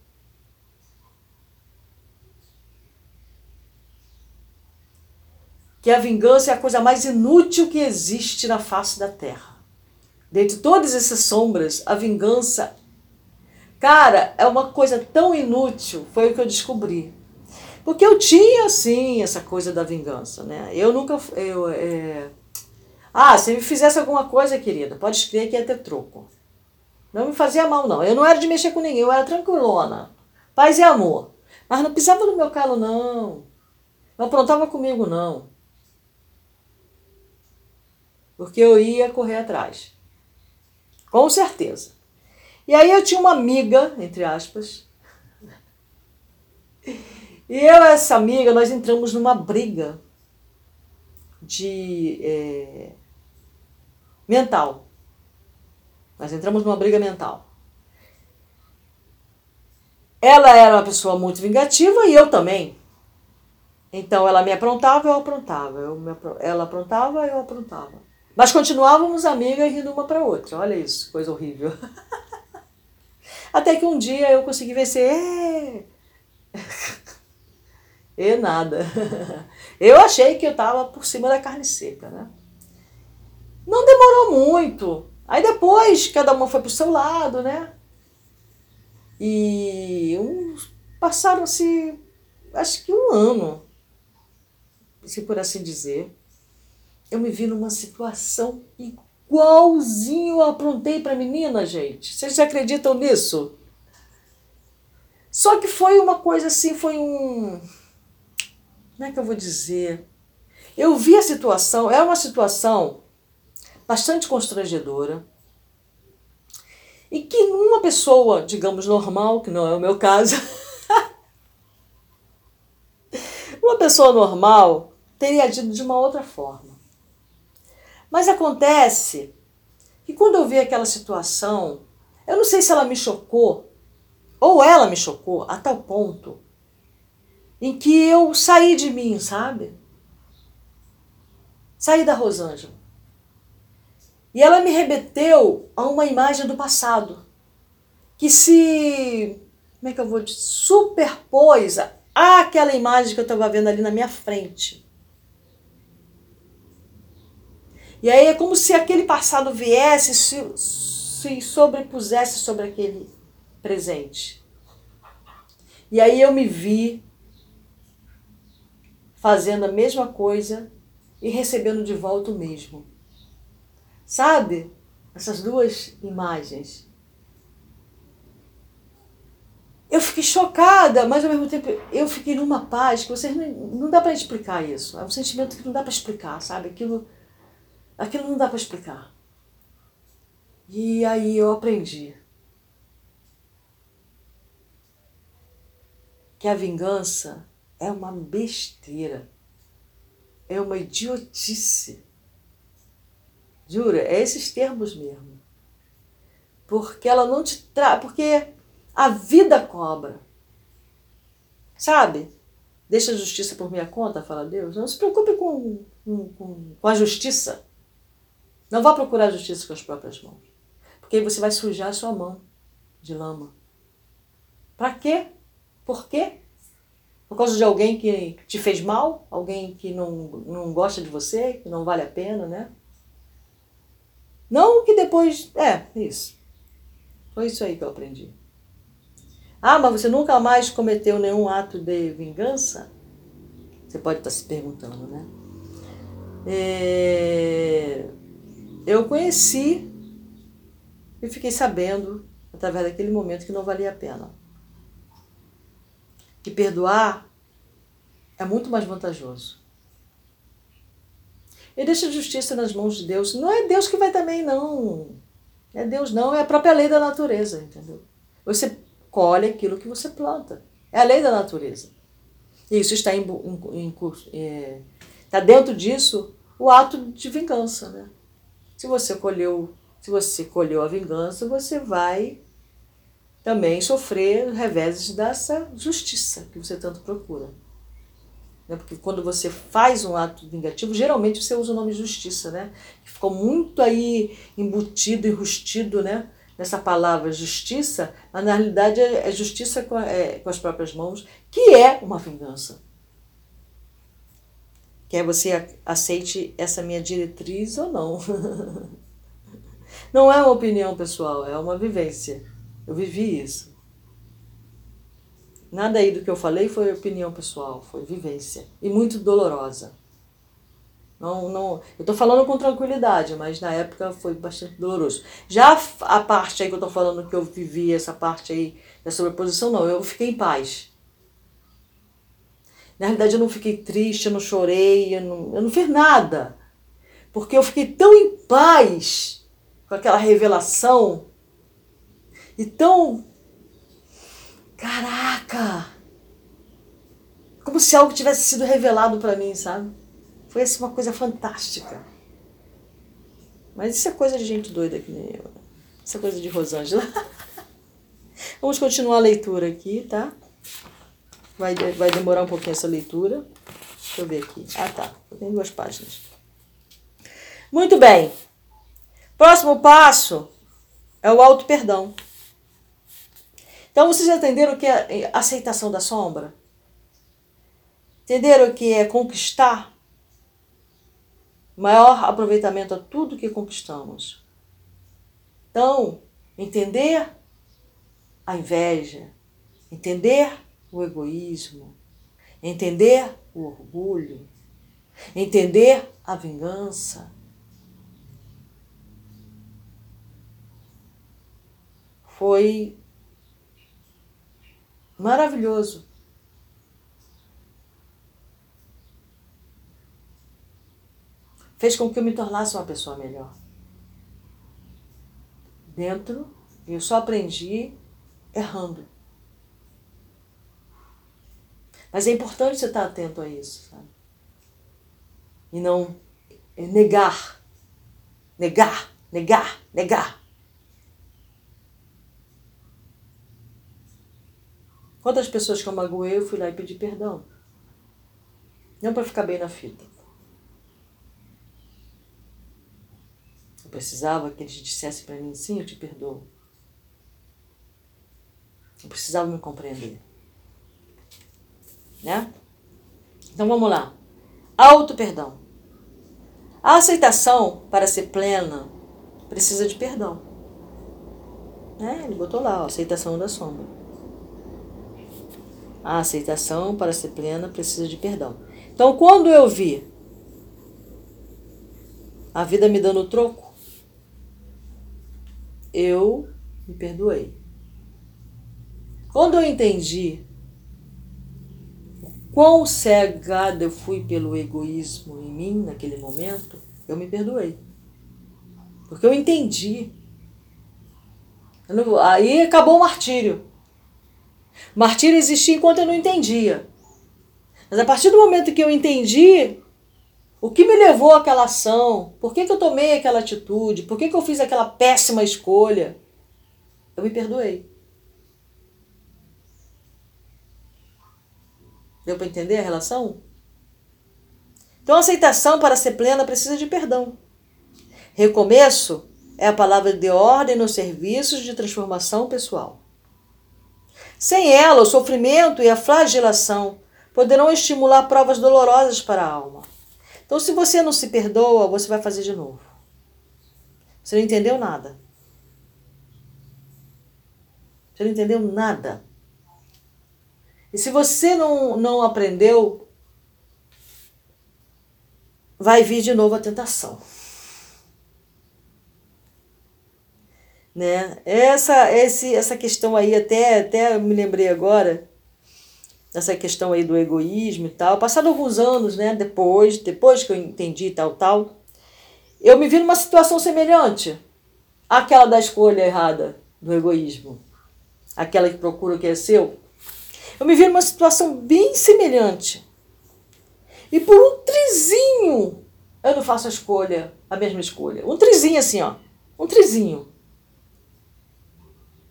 que a vingança é a coisa mais inútil que existe na face da terra. Dentre todas essas sombras, a vingança, cara, é uma coisa tão inútil, foi o que eu descobri. Porque eu tinha, sim, essa coisa da vingança, né? Eu nunca. Eu, é... Ah, se me fizesse alguma coisa, querida, pode crer que ia ter troco. Não me fazia mal, não. Eu não era de mexer com ninguém, eu era tranquilona. Paz e amor. Mas não pisava no meu calo, não. Não aprontava comigo, não porque eu ia correr atrás. Com certeza. E aí eu tinha uma amiga, entre aspas, e eu e essa amiga, nós entramos numa briga de é, mental. Nós entramos numa briga mental. Ela era uma pessoa muito vingativa e eu também. Então ela me aprontava, eu aprontava. Eu me, ela aprontava, eu aprontava. Mas continuávamos amigas rindo uma para outra. Olha isso, coisa horrível. [laughs] Até que um dia eu consegui vencer. É... [laughs] e nada. [laughs] Eu achei que eu estava por cima da carne seca, né? Não demorou muito. Aí depois cada uma foi pro seu lado, né? E passaram-se acho que um ano, se por assim dizer eu me vi numa situação igualzinho eu aprontei para menina, gente. Vocês acreditam nisso? Só que foi uma coisa assim, foi um. Como é que eu vou dizer? Eu vi a situação, é uma situação bastante constrangedora. E que uma pessoa, digamos, normal, que não é o meu caso, [laughs] uma pessoa normal teria agido de uma outra forma. Mas acontece que quando eu vi aquela situação, eu não sei se ela me chocou, ou ela me chocou a tal ponto em que eu saí de mim, sabe? Saí da Rosângela. E ela me remeteu a uma imagem do passado, que se, como é que eu vou dizer, superpôs àquela imagem que eu estava vendo ali na minha frente. E aí é como se aquele passado viesse se, se sobrepusesse sobre aquele presente. E aí eu me vi fazendo a mesma coisa e recebendo de volta o mesmo. Sabe? Essas duas imagens. Eu fiquei chocada, mas ao mesmo tempo eu fiquei numa paz que vocês não, não dá para explicar isso. É um sentimento que não dá para explicar, sabe? Aquilo, aquilo não dá para explicar. E aí eu aprendi que a vingança é uma besteira, é uma idiotice. Jura, é esses termos mesmo. Porque ela não te traz. Porque a vida cobra. Sabe? Deixa a justiça por minha conta, fala Deus. Não se preocupe com, com, com, com a justiça. Não vá procurar justiça com as próprias mãos. Porque aí você vai sujar a sua mão de lama. Para quê? Por quê? Por causa de alguém que te fez mal? Alguém que não, não gosta de você, que não vale a pena, né? Não que depois. É, isso. Foi isso aí que eu aprendi. Ah, mas você nunca mais cometeu nenhum ato de vingança? Você pode estar se perguntando, né? É... Eu conheci e fiquei sabendo, através daquele momento, que não valia a pena. Que perdoar é muito mais vantajoso. E deixa a justiça nas mãos de Deus. Não é Deus que vai também, não. É Deus, não. É a própria lei da natureza, entendeu? Você colhe aquilo que você planta. É a lei da natureza. E isso está em, em, em é, está dentro disso o ato de vingança, né? Se você colheu, se você colheu a vingança, você vai também sofrer reveses dessa justiça que você tanto procura. Né? Porque quando você faz um ato vingativo, geralmente você usa o nome justiça, né? Ficou muito aí embutido, enrustido, né? Nessa palavra justiça, mas na realidade é, é justiça com, é, com as próprias mãos, que é uma vingança. Quer você aceite essa minha diretriz ou não. [laughs] não é uma opinião pessoal, é uma vivência. Eu vivi isso. Nada aí do que eu falei foi opinião pessoal, foi vivência. E muito dolorosa. Não, não, eu estou falando com tranquilidade, mas na época foi bastante doloroso. Já a parte aí que eu estou falando que eu vivi, essa parte aí da sobreposição, não, eu fiquei em paz. Na realidade, eu não fiquei triste, eu não chorei, eu não, eu não fiz nada. Porque eu fiquei tão em paz com aquela revelação e tão Caraca! Como se algo tivesse sido revelado para mim, sabe? Foi assim uma coisa fantástica. Mas isso é coisa de gente doida que nem eu. Isso é coisa de Rosângela. [laughs] Vamos continuar a leitura aqui, tá? Vai, vai demorar um pouquinho essa leitura. Deixa eu ver aqui. Ah, tá. Tem duas páginas. Muito bem. Próximo passo é o auto-perdão. Então vocês entenderam o que é aceitação da sombra? Entenderam o que é conquistar? Maior aproveitamento a tudo que conquistamos. Então, entender a inveja, entender o egoísmo, entender o orgulho, entender a vingança. Foi maravilhoso. Fez com que eu me tornasse uma pessoa melhor. Dentro, eu só aprendi errando. Mas é importante você estar atento a isso, sabe? E não negar, negar, negar, negar. Quantas pessoas que eu magoei, eu fui lá e pedi perdão. Não para ficar bem na fita. Eu precisava que eles dissessem para mim, sim, eu te perdoo. Eu precisava me compreender. Né? Então vamos lá. Auto perdão. A aceitação, para ser plena, precisa de perdão. Né? Ele botou lá, ó, aceitação da sombra. A aceitação, para ser plena, precisa de perdão. Então, quando eu vi a vida me dando troco, eu me perdoei. Quando eu entendi quão cegada eu fui pelo egoísmo em mim naquele momento, eu me perdoei. Porque eu entendi. aí acabou o martírio. Martírio existia enquanto eu não entendia. Mas a partir do momento que eu entendi o que me levou àquela ação, por que, que eu tomei aquela atitude, por que, que eu fiz aquela péssima escolha, eu me perdoei. Deu para entender a relação? Então, a aceitação para ser plena precisa de perdão. Recomeço é a palavra de ordem nos serviços de transformação pessoal. Sem ela, o sofrimento e a flagelação poderão estimular provas dolorosas para a alma. Então, se você não se perdoa, você vai fazer de novo. Você não entendeu nada. Você não entendeu nada. E se você não, não aprendeu, vai vir de novo a tentação. Né? Essa, esse, essa questão aí, até, até me lembrei agora, essa questão aí do egoísmo e tal. Passado alguns anos, né, depois, depois que eu entendi tal, tal, eu me vi numa situação semelhante àquela da escolha errada do egoísmo. Aquela que procura o que é seu. Eu me vi numa situação bem semelhante. E por um trizinho eu não faço a escolha, a mesma escolha. Um trizinho assim, ó. Um trizinho.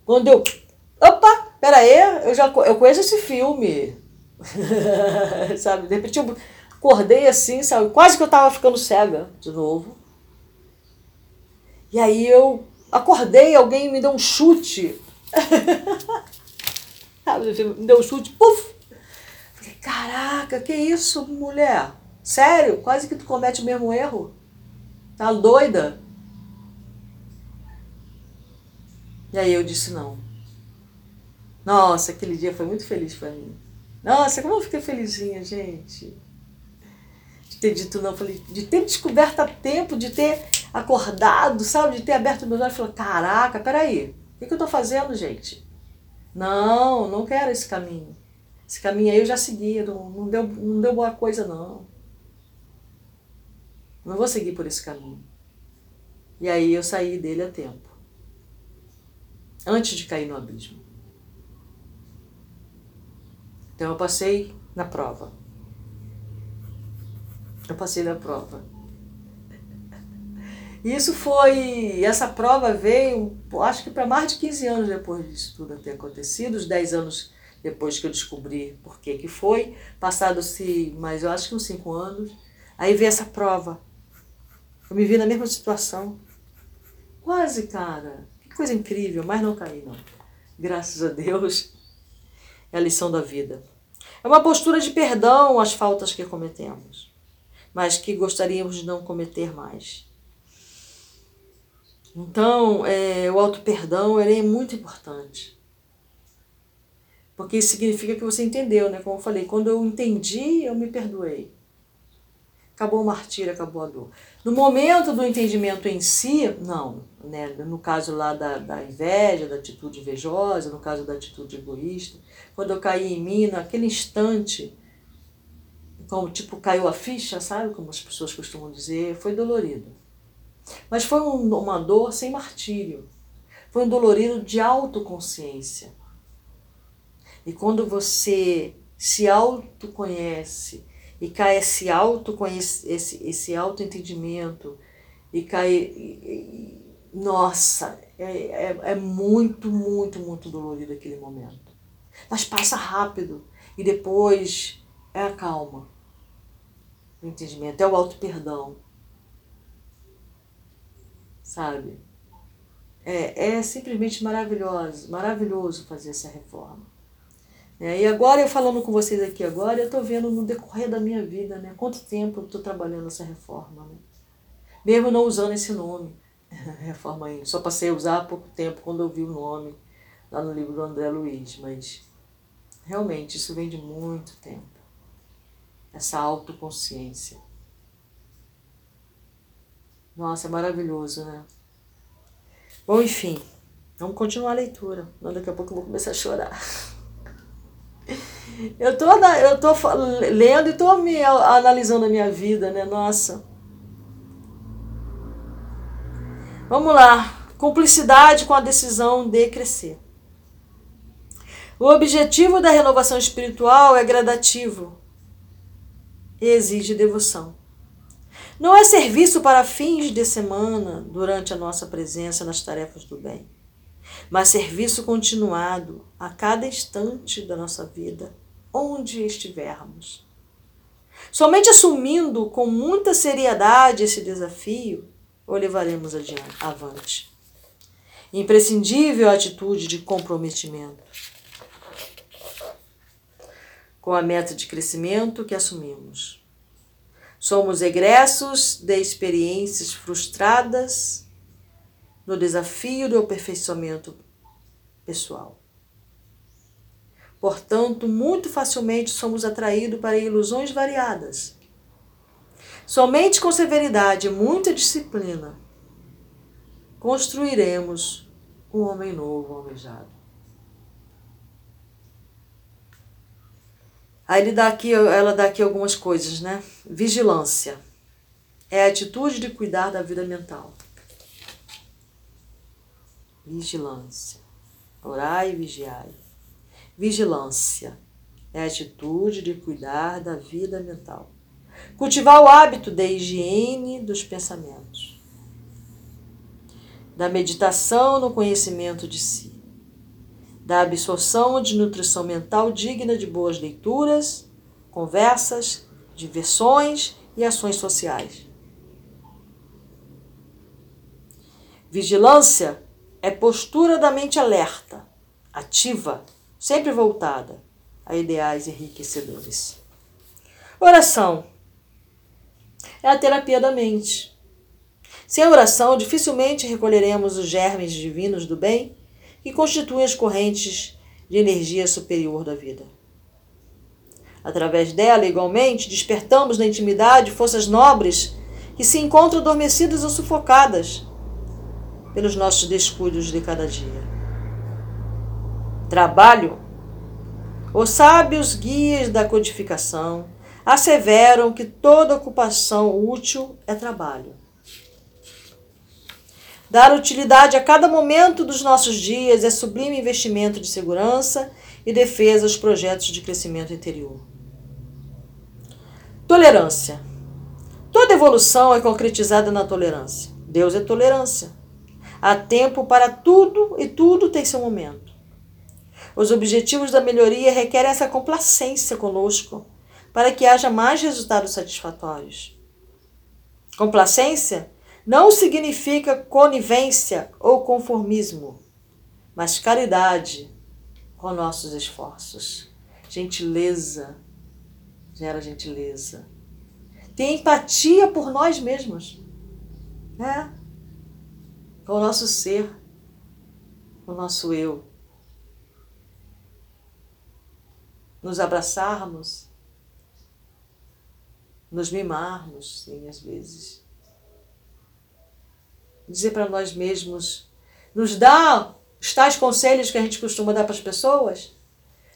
Quando eu. Opa, peraí, eu já eu conheço esse filme. [laughs] sabe? De repente eu acordei assim, sabe? Quase que eu tava ficando cega de novo. E aí eu acordei, alguém me deu um chute. [laughs] Me deu um chute, puf! Falei, caraca, que isso, mulher? Sério? Quase que tu comete o mesmo erro? Tá doida? E aí eu disse não. Nossa, aquele dia foi muito feliz para mim. Nossa, como eu fiquei felizinha, gente. De ter dito não, falei, de ter descoberto a tempo, de ter acordado, sabe? De ter aberto meus olhos e falar, caraca, peraí, o que, que eu tô fazendo, gente? Não, não quero esse caminho. Esse caminho aí eu já segui, não, não, deu, não deu boa coisa não. Não vou seguir por esse caminho. E aí eu saí dele a tempo. Antes de cair no abismo. Então eu passei na prova. Eu passei na prova. Isso foi. Essa prova veio, acho que para mais de 15 anos depois disso tudo ter acontecido, os 10 anos depois que eu descobri por que, que foi, passado-se, mas eu acho que uns 5 anos, aí veio essa prova. Eu me vi na mesma situação. Quase, cara. Que coisa incrível, mas não caí, não. Graças a Deus. É a lição da vida. É uma postura de perdão às faltas que cometemos, mas que gostaríamos de não cometer mais. Então, é, o auto-perdão é muito importante. Porque isso significa que você entendeu, né? Como eu falei, quando eu entendi, eu me perdoei. Acabou o martírio, acabou a dor. No momento do entendimento em si, não. Né? No caso lá da, da inveja, da atitude invejosa, no caso da atitude egoísta. Quando eu caí em mim, naquele instante, como tipo caiu a ficha, sabe? Como as pessoas costumam dizer, foi dolorido. Mas foi um, uma dor sem martírio. Foi um dolorido de autoconsciência. E quando você se autoconhece e cai esse autoconhece, esse, esse autoentendimento e cai. E, e, nossa, é, é, é muito, muito, muito dolorido aquele momento. Mas passa rápido e depois é a calma. O entendimento, é o auto-perdão sabe? É, é simplesmente maravilhoso, maravilhoso fazer essa reforma. É, e agora, eu falando com vocês aqui agora, eu estou vendo no decorrer da minha vida, né? Quanto tempo eu estou trabalhando essa reforma, né? Mesmo não usando esse nome, [laughs] reforma aí. Só passei a usar há pouco tempo, quando eu vi o nome lá no livro do André Luiz, mas realmente isso vem de muito tempo. Essa autoconsciência. Nossa, é maravilhoso, né? Bom, enfim, vamos continuar a leitura. Daqui a pouco eu vou começar a chorar. [laughs] Eu tô, eu tô lendo e tô me analisando a minha vida, né? Nossa. Vamos lá. Cumplicidade com a decisão de crescer. O objetivo da renovação espiritual é gradativo e exige devoção. Não é serviço para fins de semana durante a nossa presença nas tarefas do bem, mas serviço continuado a cada instante da nossa vida, onde estivermos. Somente assumindo com muita seriedade esse desafio, o levaremos adiante, avante. Imprescindível a atitude de comprometimento com a meta de crescimento que assumimos. Somos egressos de experiências frustradas no desafio do aperfeiçoamento pessoal. Portanto, muito facilmente somos atraídos para ilusões variadas. Somente com severidade e muita disciplina construiremos um homem novo almejado. Aí ele dá aqui, ela dá aqui algumas coisas, né? Vigilância. É a atitude de cuidar da vida mental. Vigilância. Orai e vigiai. Vigilância. É a atitude de cuidar da vida mental. Cultivar o hábito da higiene dos pensamentos. Da meditação no conhecimento de si da absorção de nutrição mental digna de boas leituras, conversas, diversões e ações sociais. Vigilância é postura da mente alerta, ativa, sempre voltada a ideais enriquecedores. Oração é a terapia da mente. Sem oração, dificilmente recolheremos os germes divinos do bem que constituem as correntes de energia superior da vida. Através dela, igualmente, despertamos na intimidade forças nobres que se encontram adormecidas ou sufocadas pelos nossos descuidos de cada dia. Trabalho. Os sábios guias da codificação asseveram que toda ocupação útil é trabalho. Dar utilidade a cada momento dos nossos dias é sublime investimento de segurança e defesa aos projetos de crescimento interior. Tolerância. Toda evolução é concretizada na tolerância. Deus é tolerância. Há tempo para tudo e tudo tem seu momento. Os objetivos da melhoria requerem essa complacência conosco para que haja mais resultados satisfatórios. Complacência não significa conivência ou conformismo, mas caridade com nossos esforços. Gentileza gera gentileza. Tem empatia por nós mesmos, né? Com o nosso ser, com o nosso eu. Nos abraçarmos, nos mimarmos, sim, às vezes dizer para nós mesmos, nos dá os tais conselhos que a gente costuma dar para as pessoas,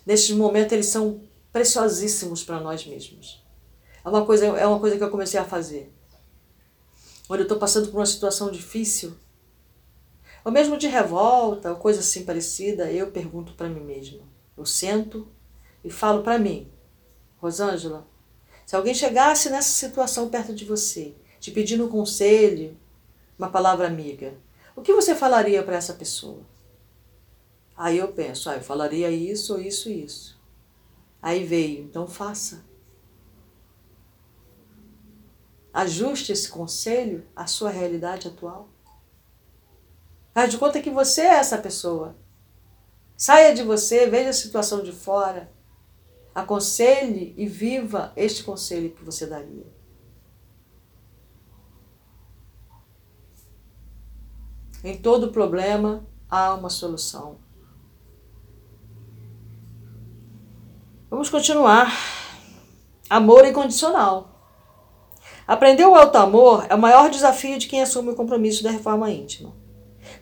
nesses momentos eles são preciosíssimos para nós mesmos. É uma coisa, é uma coisa que eu comecei a fazer. Quando eu estou passando por uma situação difícil, ou mesmo de revolta, ou coisa assim parecida, eu pergunto para mim mesma. Eu sento e falo para mim, Rosângela, se alguém chegasse nessa situação perto de você, te pedindo um conselho, uma palavra amiga, o que você falaria para essa pessoa? Aí eu penso, ah, eu falaria isso, isso, isso. Aí veio, então faça. Ajuste esse conselho à sua realidade atual. Faz de conta que você é essa pessoa. Saia de você, veja a situação de fora. Aconselhe e viva este conselho que você daria. Em todo problema há uma solução. Vamos continuar. Amor incondicional. Aprender o alto amor é o maior desafio de quem assume o compromisso da reforma íntima.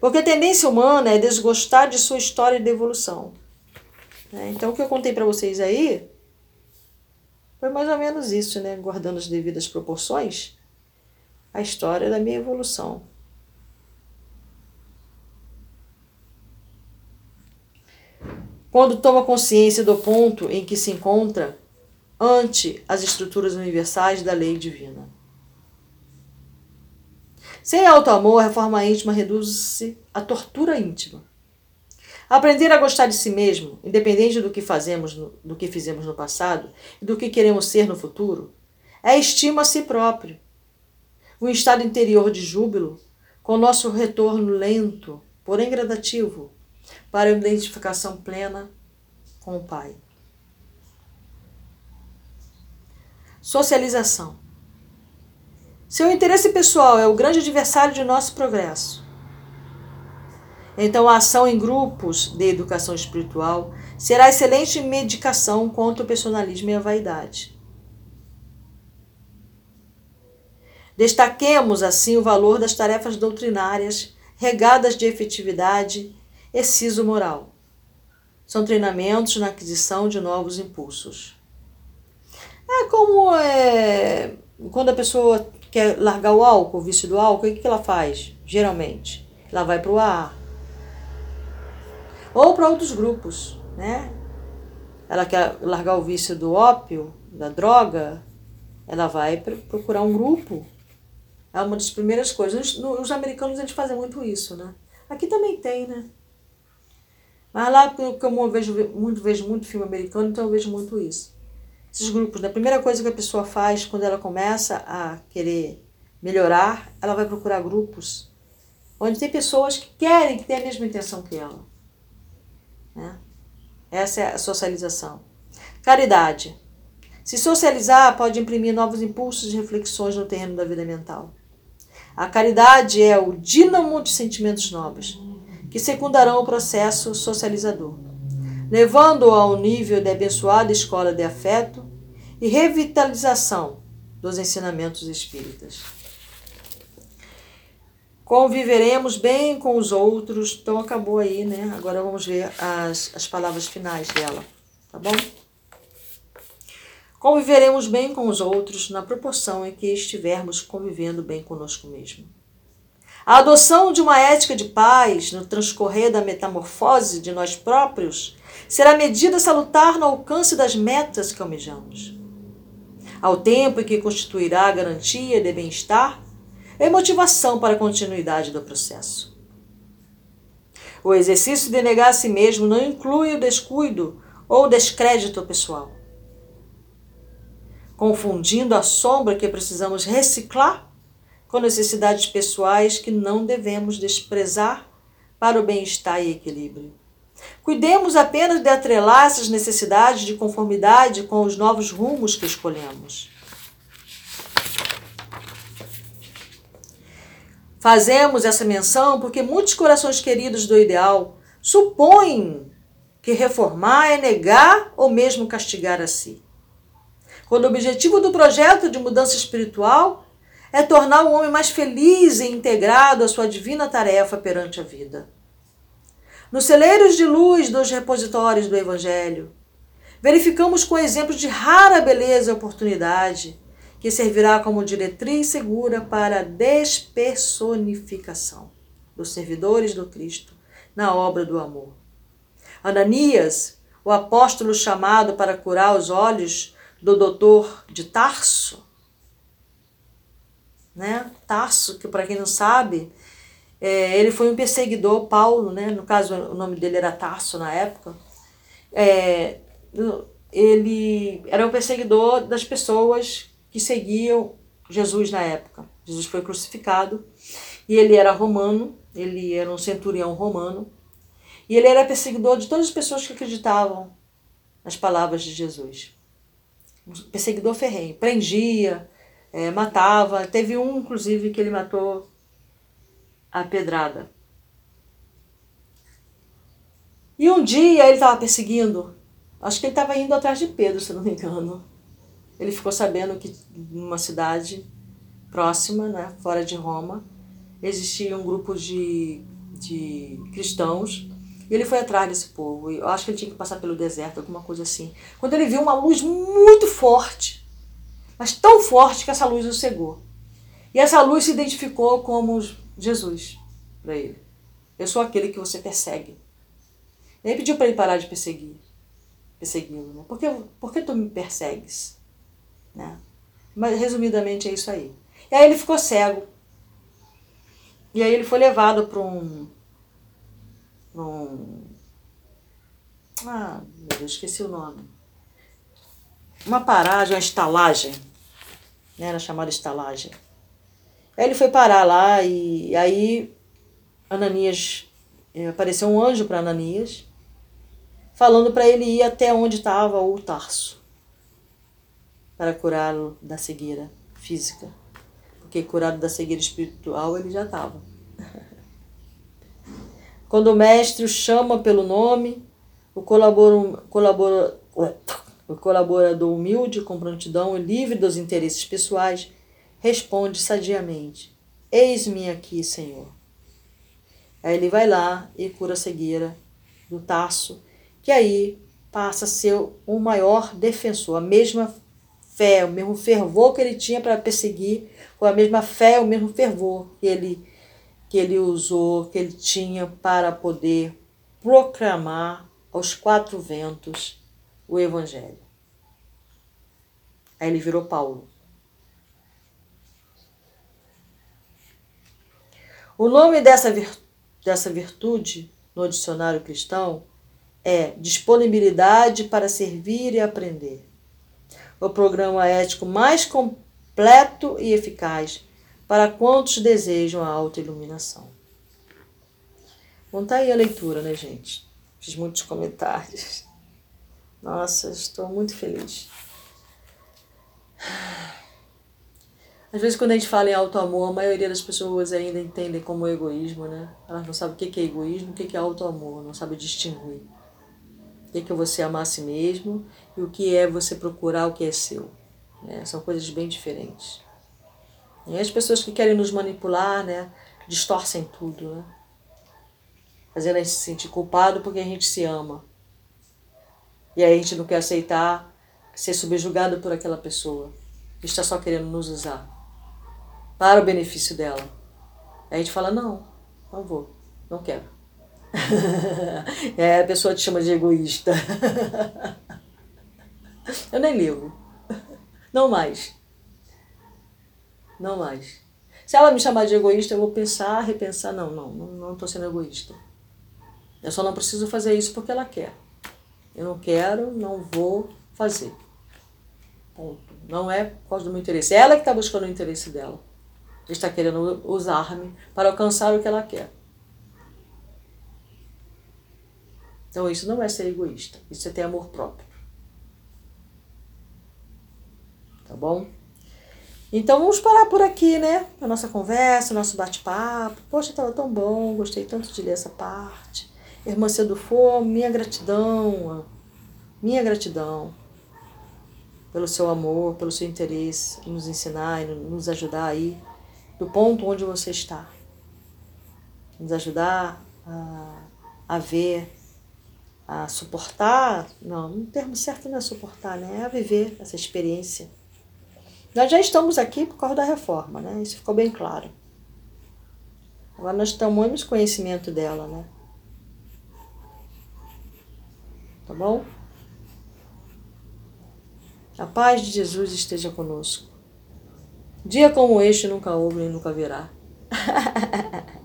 Porque a tendência humana é desgostar de sua história de evolução. Né? Então, o que eu contei para vocês aí foi mais ou menos isso, né? Guardando as devidas proporções, a história da minha evolução. Quando toma consciência do ponto em que se encontra ante as estruturas universais da lei divina. Sem auto-amor, a reforma íntima reduz-se à tortura íntima. Aprender a gostar de si mesmo, independente do que fazemos, do que fizemos no passado e do que queremos ser no futuro, é estima a si próprio. Um estado interior de júbilo, com nosso retorno lento, porém gradativo, para a identificação plena com o Pai. Socialização. Seu interesse pessoal é o grande adversário de nosso progresso. Então, a ação em grupos de educação espiritual será excelente medicação contra o personalismo e a vaidade. Destaquemos, assim, o valor das tarefas doutrinárias regadas de efetividade siso moral. São treinamentos na aquisição de novos impulsos. É como é, quando a pessoa quer largar o álcool, o vício do álcool, o que, que ela faz? Geralmente, ela vai para o ar. Ou para outros grupos, né? Ela quer largar o vício do ópio, da droga, ela vai procurar um grupo. É uma das primeiras coisas. Os, os americanos eles fazem muito isso, né? Aqui também tem, né? Mas lá, como eu vejo muito, vejo muito filme americano, então eu vejo muito isso. Esses grupos, né? a primeira coisa que a pessoa faz quando ela começa a querer melhorar, ela vai procurar grupos onde tem pessoas que querem, que têm a mesma intenção que ela. Né? Essa é a socialização. Caridade. Se socializar pode imprimir novos impulsos e reflexões no terreno da vida mental. A caridade é o dínamo de sentimentos nobres que secundarão o processo socializador, levando-o ao nível de abençoada escola de afeto e revitalização dos ensinamentos espíritas. Conviveremos bem com os outros. Então acabou aí, né? Agora vamos ver as, as palavras finais dela, tá bom? Conviveremos bem com os outros na proporção em que estivermos convivendo bem conosco mesmo. A adoção de uma ética de paz no transcorrer da metamorfose de nós próprios será medida salutar no alcance das metas que almejamos. Ao tempo em que constituirá a garantia de bem-estar e motivação para a continuidade do processo. O exercício de negar a si mesmo não inclui o descuido ou descrédito pessoal. Confundindo a sombra que precisamos reciclar com necessidades pessoais que não devemos desprezar para o bem-estar e equilíbrio. Cuidemos apenas de atrelar essas necessidades de conformidade com os novos rumos que escolhemos. Fazemos essa menção porque muitos corações queridos do ideal supõem que reformar é negar ou mesmo castigar a si. Quando o objetivo do projeto de mudança espiritual é tornar o homem mais feliz e integrado à sua divina tarefa perante a vida. Nos celeiros de luz dos repositórios do Evangelho, verificamos com exemplos de rara beleza e oportunidade, que servirá como diretriz segura para a despersonificação dos servidores do Cristo na obra do amor. Ananias, o apóstolo chamado para curar os olhos do doutor de Tarso, né? Tarso, que para quem não sabe, é, ele foi um perseguidor, Paulo, né? No caso, o nome dele era Tarso na época. É, ele era um perseguidor das pessoas que seguiam Jesus na época. Jesus foi crucificado E ele era romano, ele era um centurião romano, e ele era perseguidor de todas as pessoas que acreditavam nas palavras de Jesus. Um perseguidor ferrenho, prendia, é, matava. Teve um, inclusive, que ele matou a pedrada. E um dia ele estava perseguindo, acho que ele estava indo atrás de Pedro, se não me engano. Ele ficou sabendo que numa cidade próxima, né, fora de Roma, existia um grupo de, de cristãos e ele foi atrás desse povo. Eu acho que ele tinha que passar pelo deserto, alguma coisa assim. Quando ele viu uma luz muito forte, mas tão forte que essa luz o cegou. E essa luz se identificou como Jesus para ele. Eu sou aquele que você persegue. E aí pediu para ele parar de perseguir, persegui-lo. Né? Por, que, por que tu me persegues? Né? Mas resumidamente é isso aí. E aí ele ficou cego. E aí ele foi levado para um, um. Ah, meu Deus, esqueci o nome. Uma paragem, uma estalagem. Né? Era chamada estalagem. Aí ele foi parar lá e, e aí Ananias eh, apareceu um anjo para Ananias, falando para ele ir até onde estava o Tarso, para curá-lo da cegueira física, porque curado da cegueira espiritual ele já estava. [laughs] Quando o mestre o chama pelo nome, o, colabora, colabora, o colaborador humilde, com prontidão e livre dos interesses pessoais, responde sadiamente: Eis-me aqui, Senhor. Aí ele vai lá e cura a cegueira do Tasso, que aí passa a ser o maior defensor, a mesma fé, o mesmo fervor que ele tinha para perseguir, foi a mesma fé, o mesmo fervor que ele que ele usou, que ele tinha para poder proclamar aos quatro ventos o evangelho. Aí ele virou Paulo. O nome dessa, dessa virtude no dicionário cristão é disponibilidade para servir e aprender. O programa ético mais completo e eficaz para quantos desejam a autoiluminação. Bom, tá aí a leitura, né, gente? Fiz muitos comentários. Nossa, estou muito feliz. Às vezes, quando a gente fala em auto-amor, a maioria das pessoas ainda entendem como egoísmo, né? Elas não sabem o que é egoísmo, o que é auto-amor, não sabem distinguir. O que é você amar a si mesmo e o que é você procurar o que é seu. Né? São coisas bem diferentes. E as pessoas que querem nos manipular, né, distorcem tudo, né? Fazendo a gente se sentir culpado porque a gente se ama. E aí a gente não quer aceitar ser subjugado por aquela pessoa que está só querendo nos usar para o benefício dela. Aí a gente fala, não, não vou, não quero. [laughs] é, a pessoa te chama de egoísta. [laughs] Eu nem ligo. [laughs] Não mais. Não mais. Se ela me chamar de egoísta, eu vou pensar, repensar, não, não, não estou sendo egoísta. Eu só não preciso fazer isso porque ela quer. Eu não quero, não vou fazer. Ponto. Não é por causa do meu interesse. Ela que está buscando o interesse dela está querendo usar-me para alcançar o que ela quer. Então isso não é ser egoísta, isso é ter amor próprio. Tá bom? Então vamos parar por aqui, né? A nossa conversa, nosso bate-papo. Poxa, estava tão bom, gostei tanto de ler essa parte. Irmã Cedo minha gratidão, minha gratidão pelo seu amor, pelo seu interesse em nos ensinar e nos ajudar aí do ponto onde você está. Nos ajudar a, a ver, a suportar, não, o termo certo não é suportar, né? É a viver essa experiência. Nós já estamos aqui por causa da reforma, né? Isso ficou bem claro. Agora nós tomamos conhecimento dela, né? Tá bom? A paz de Jesus esteja conosco. Dia como este nunca houve nem nunca haverá. [laughs]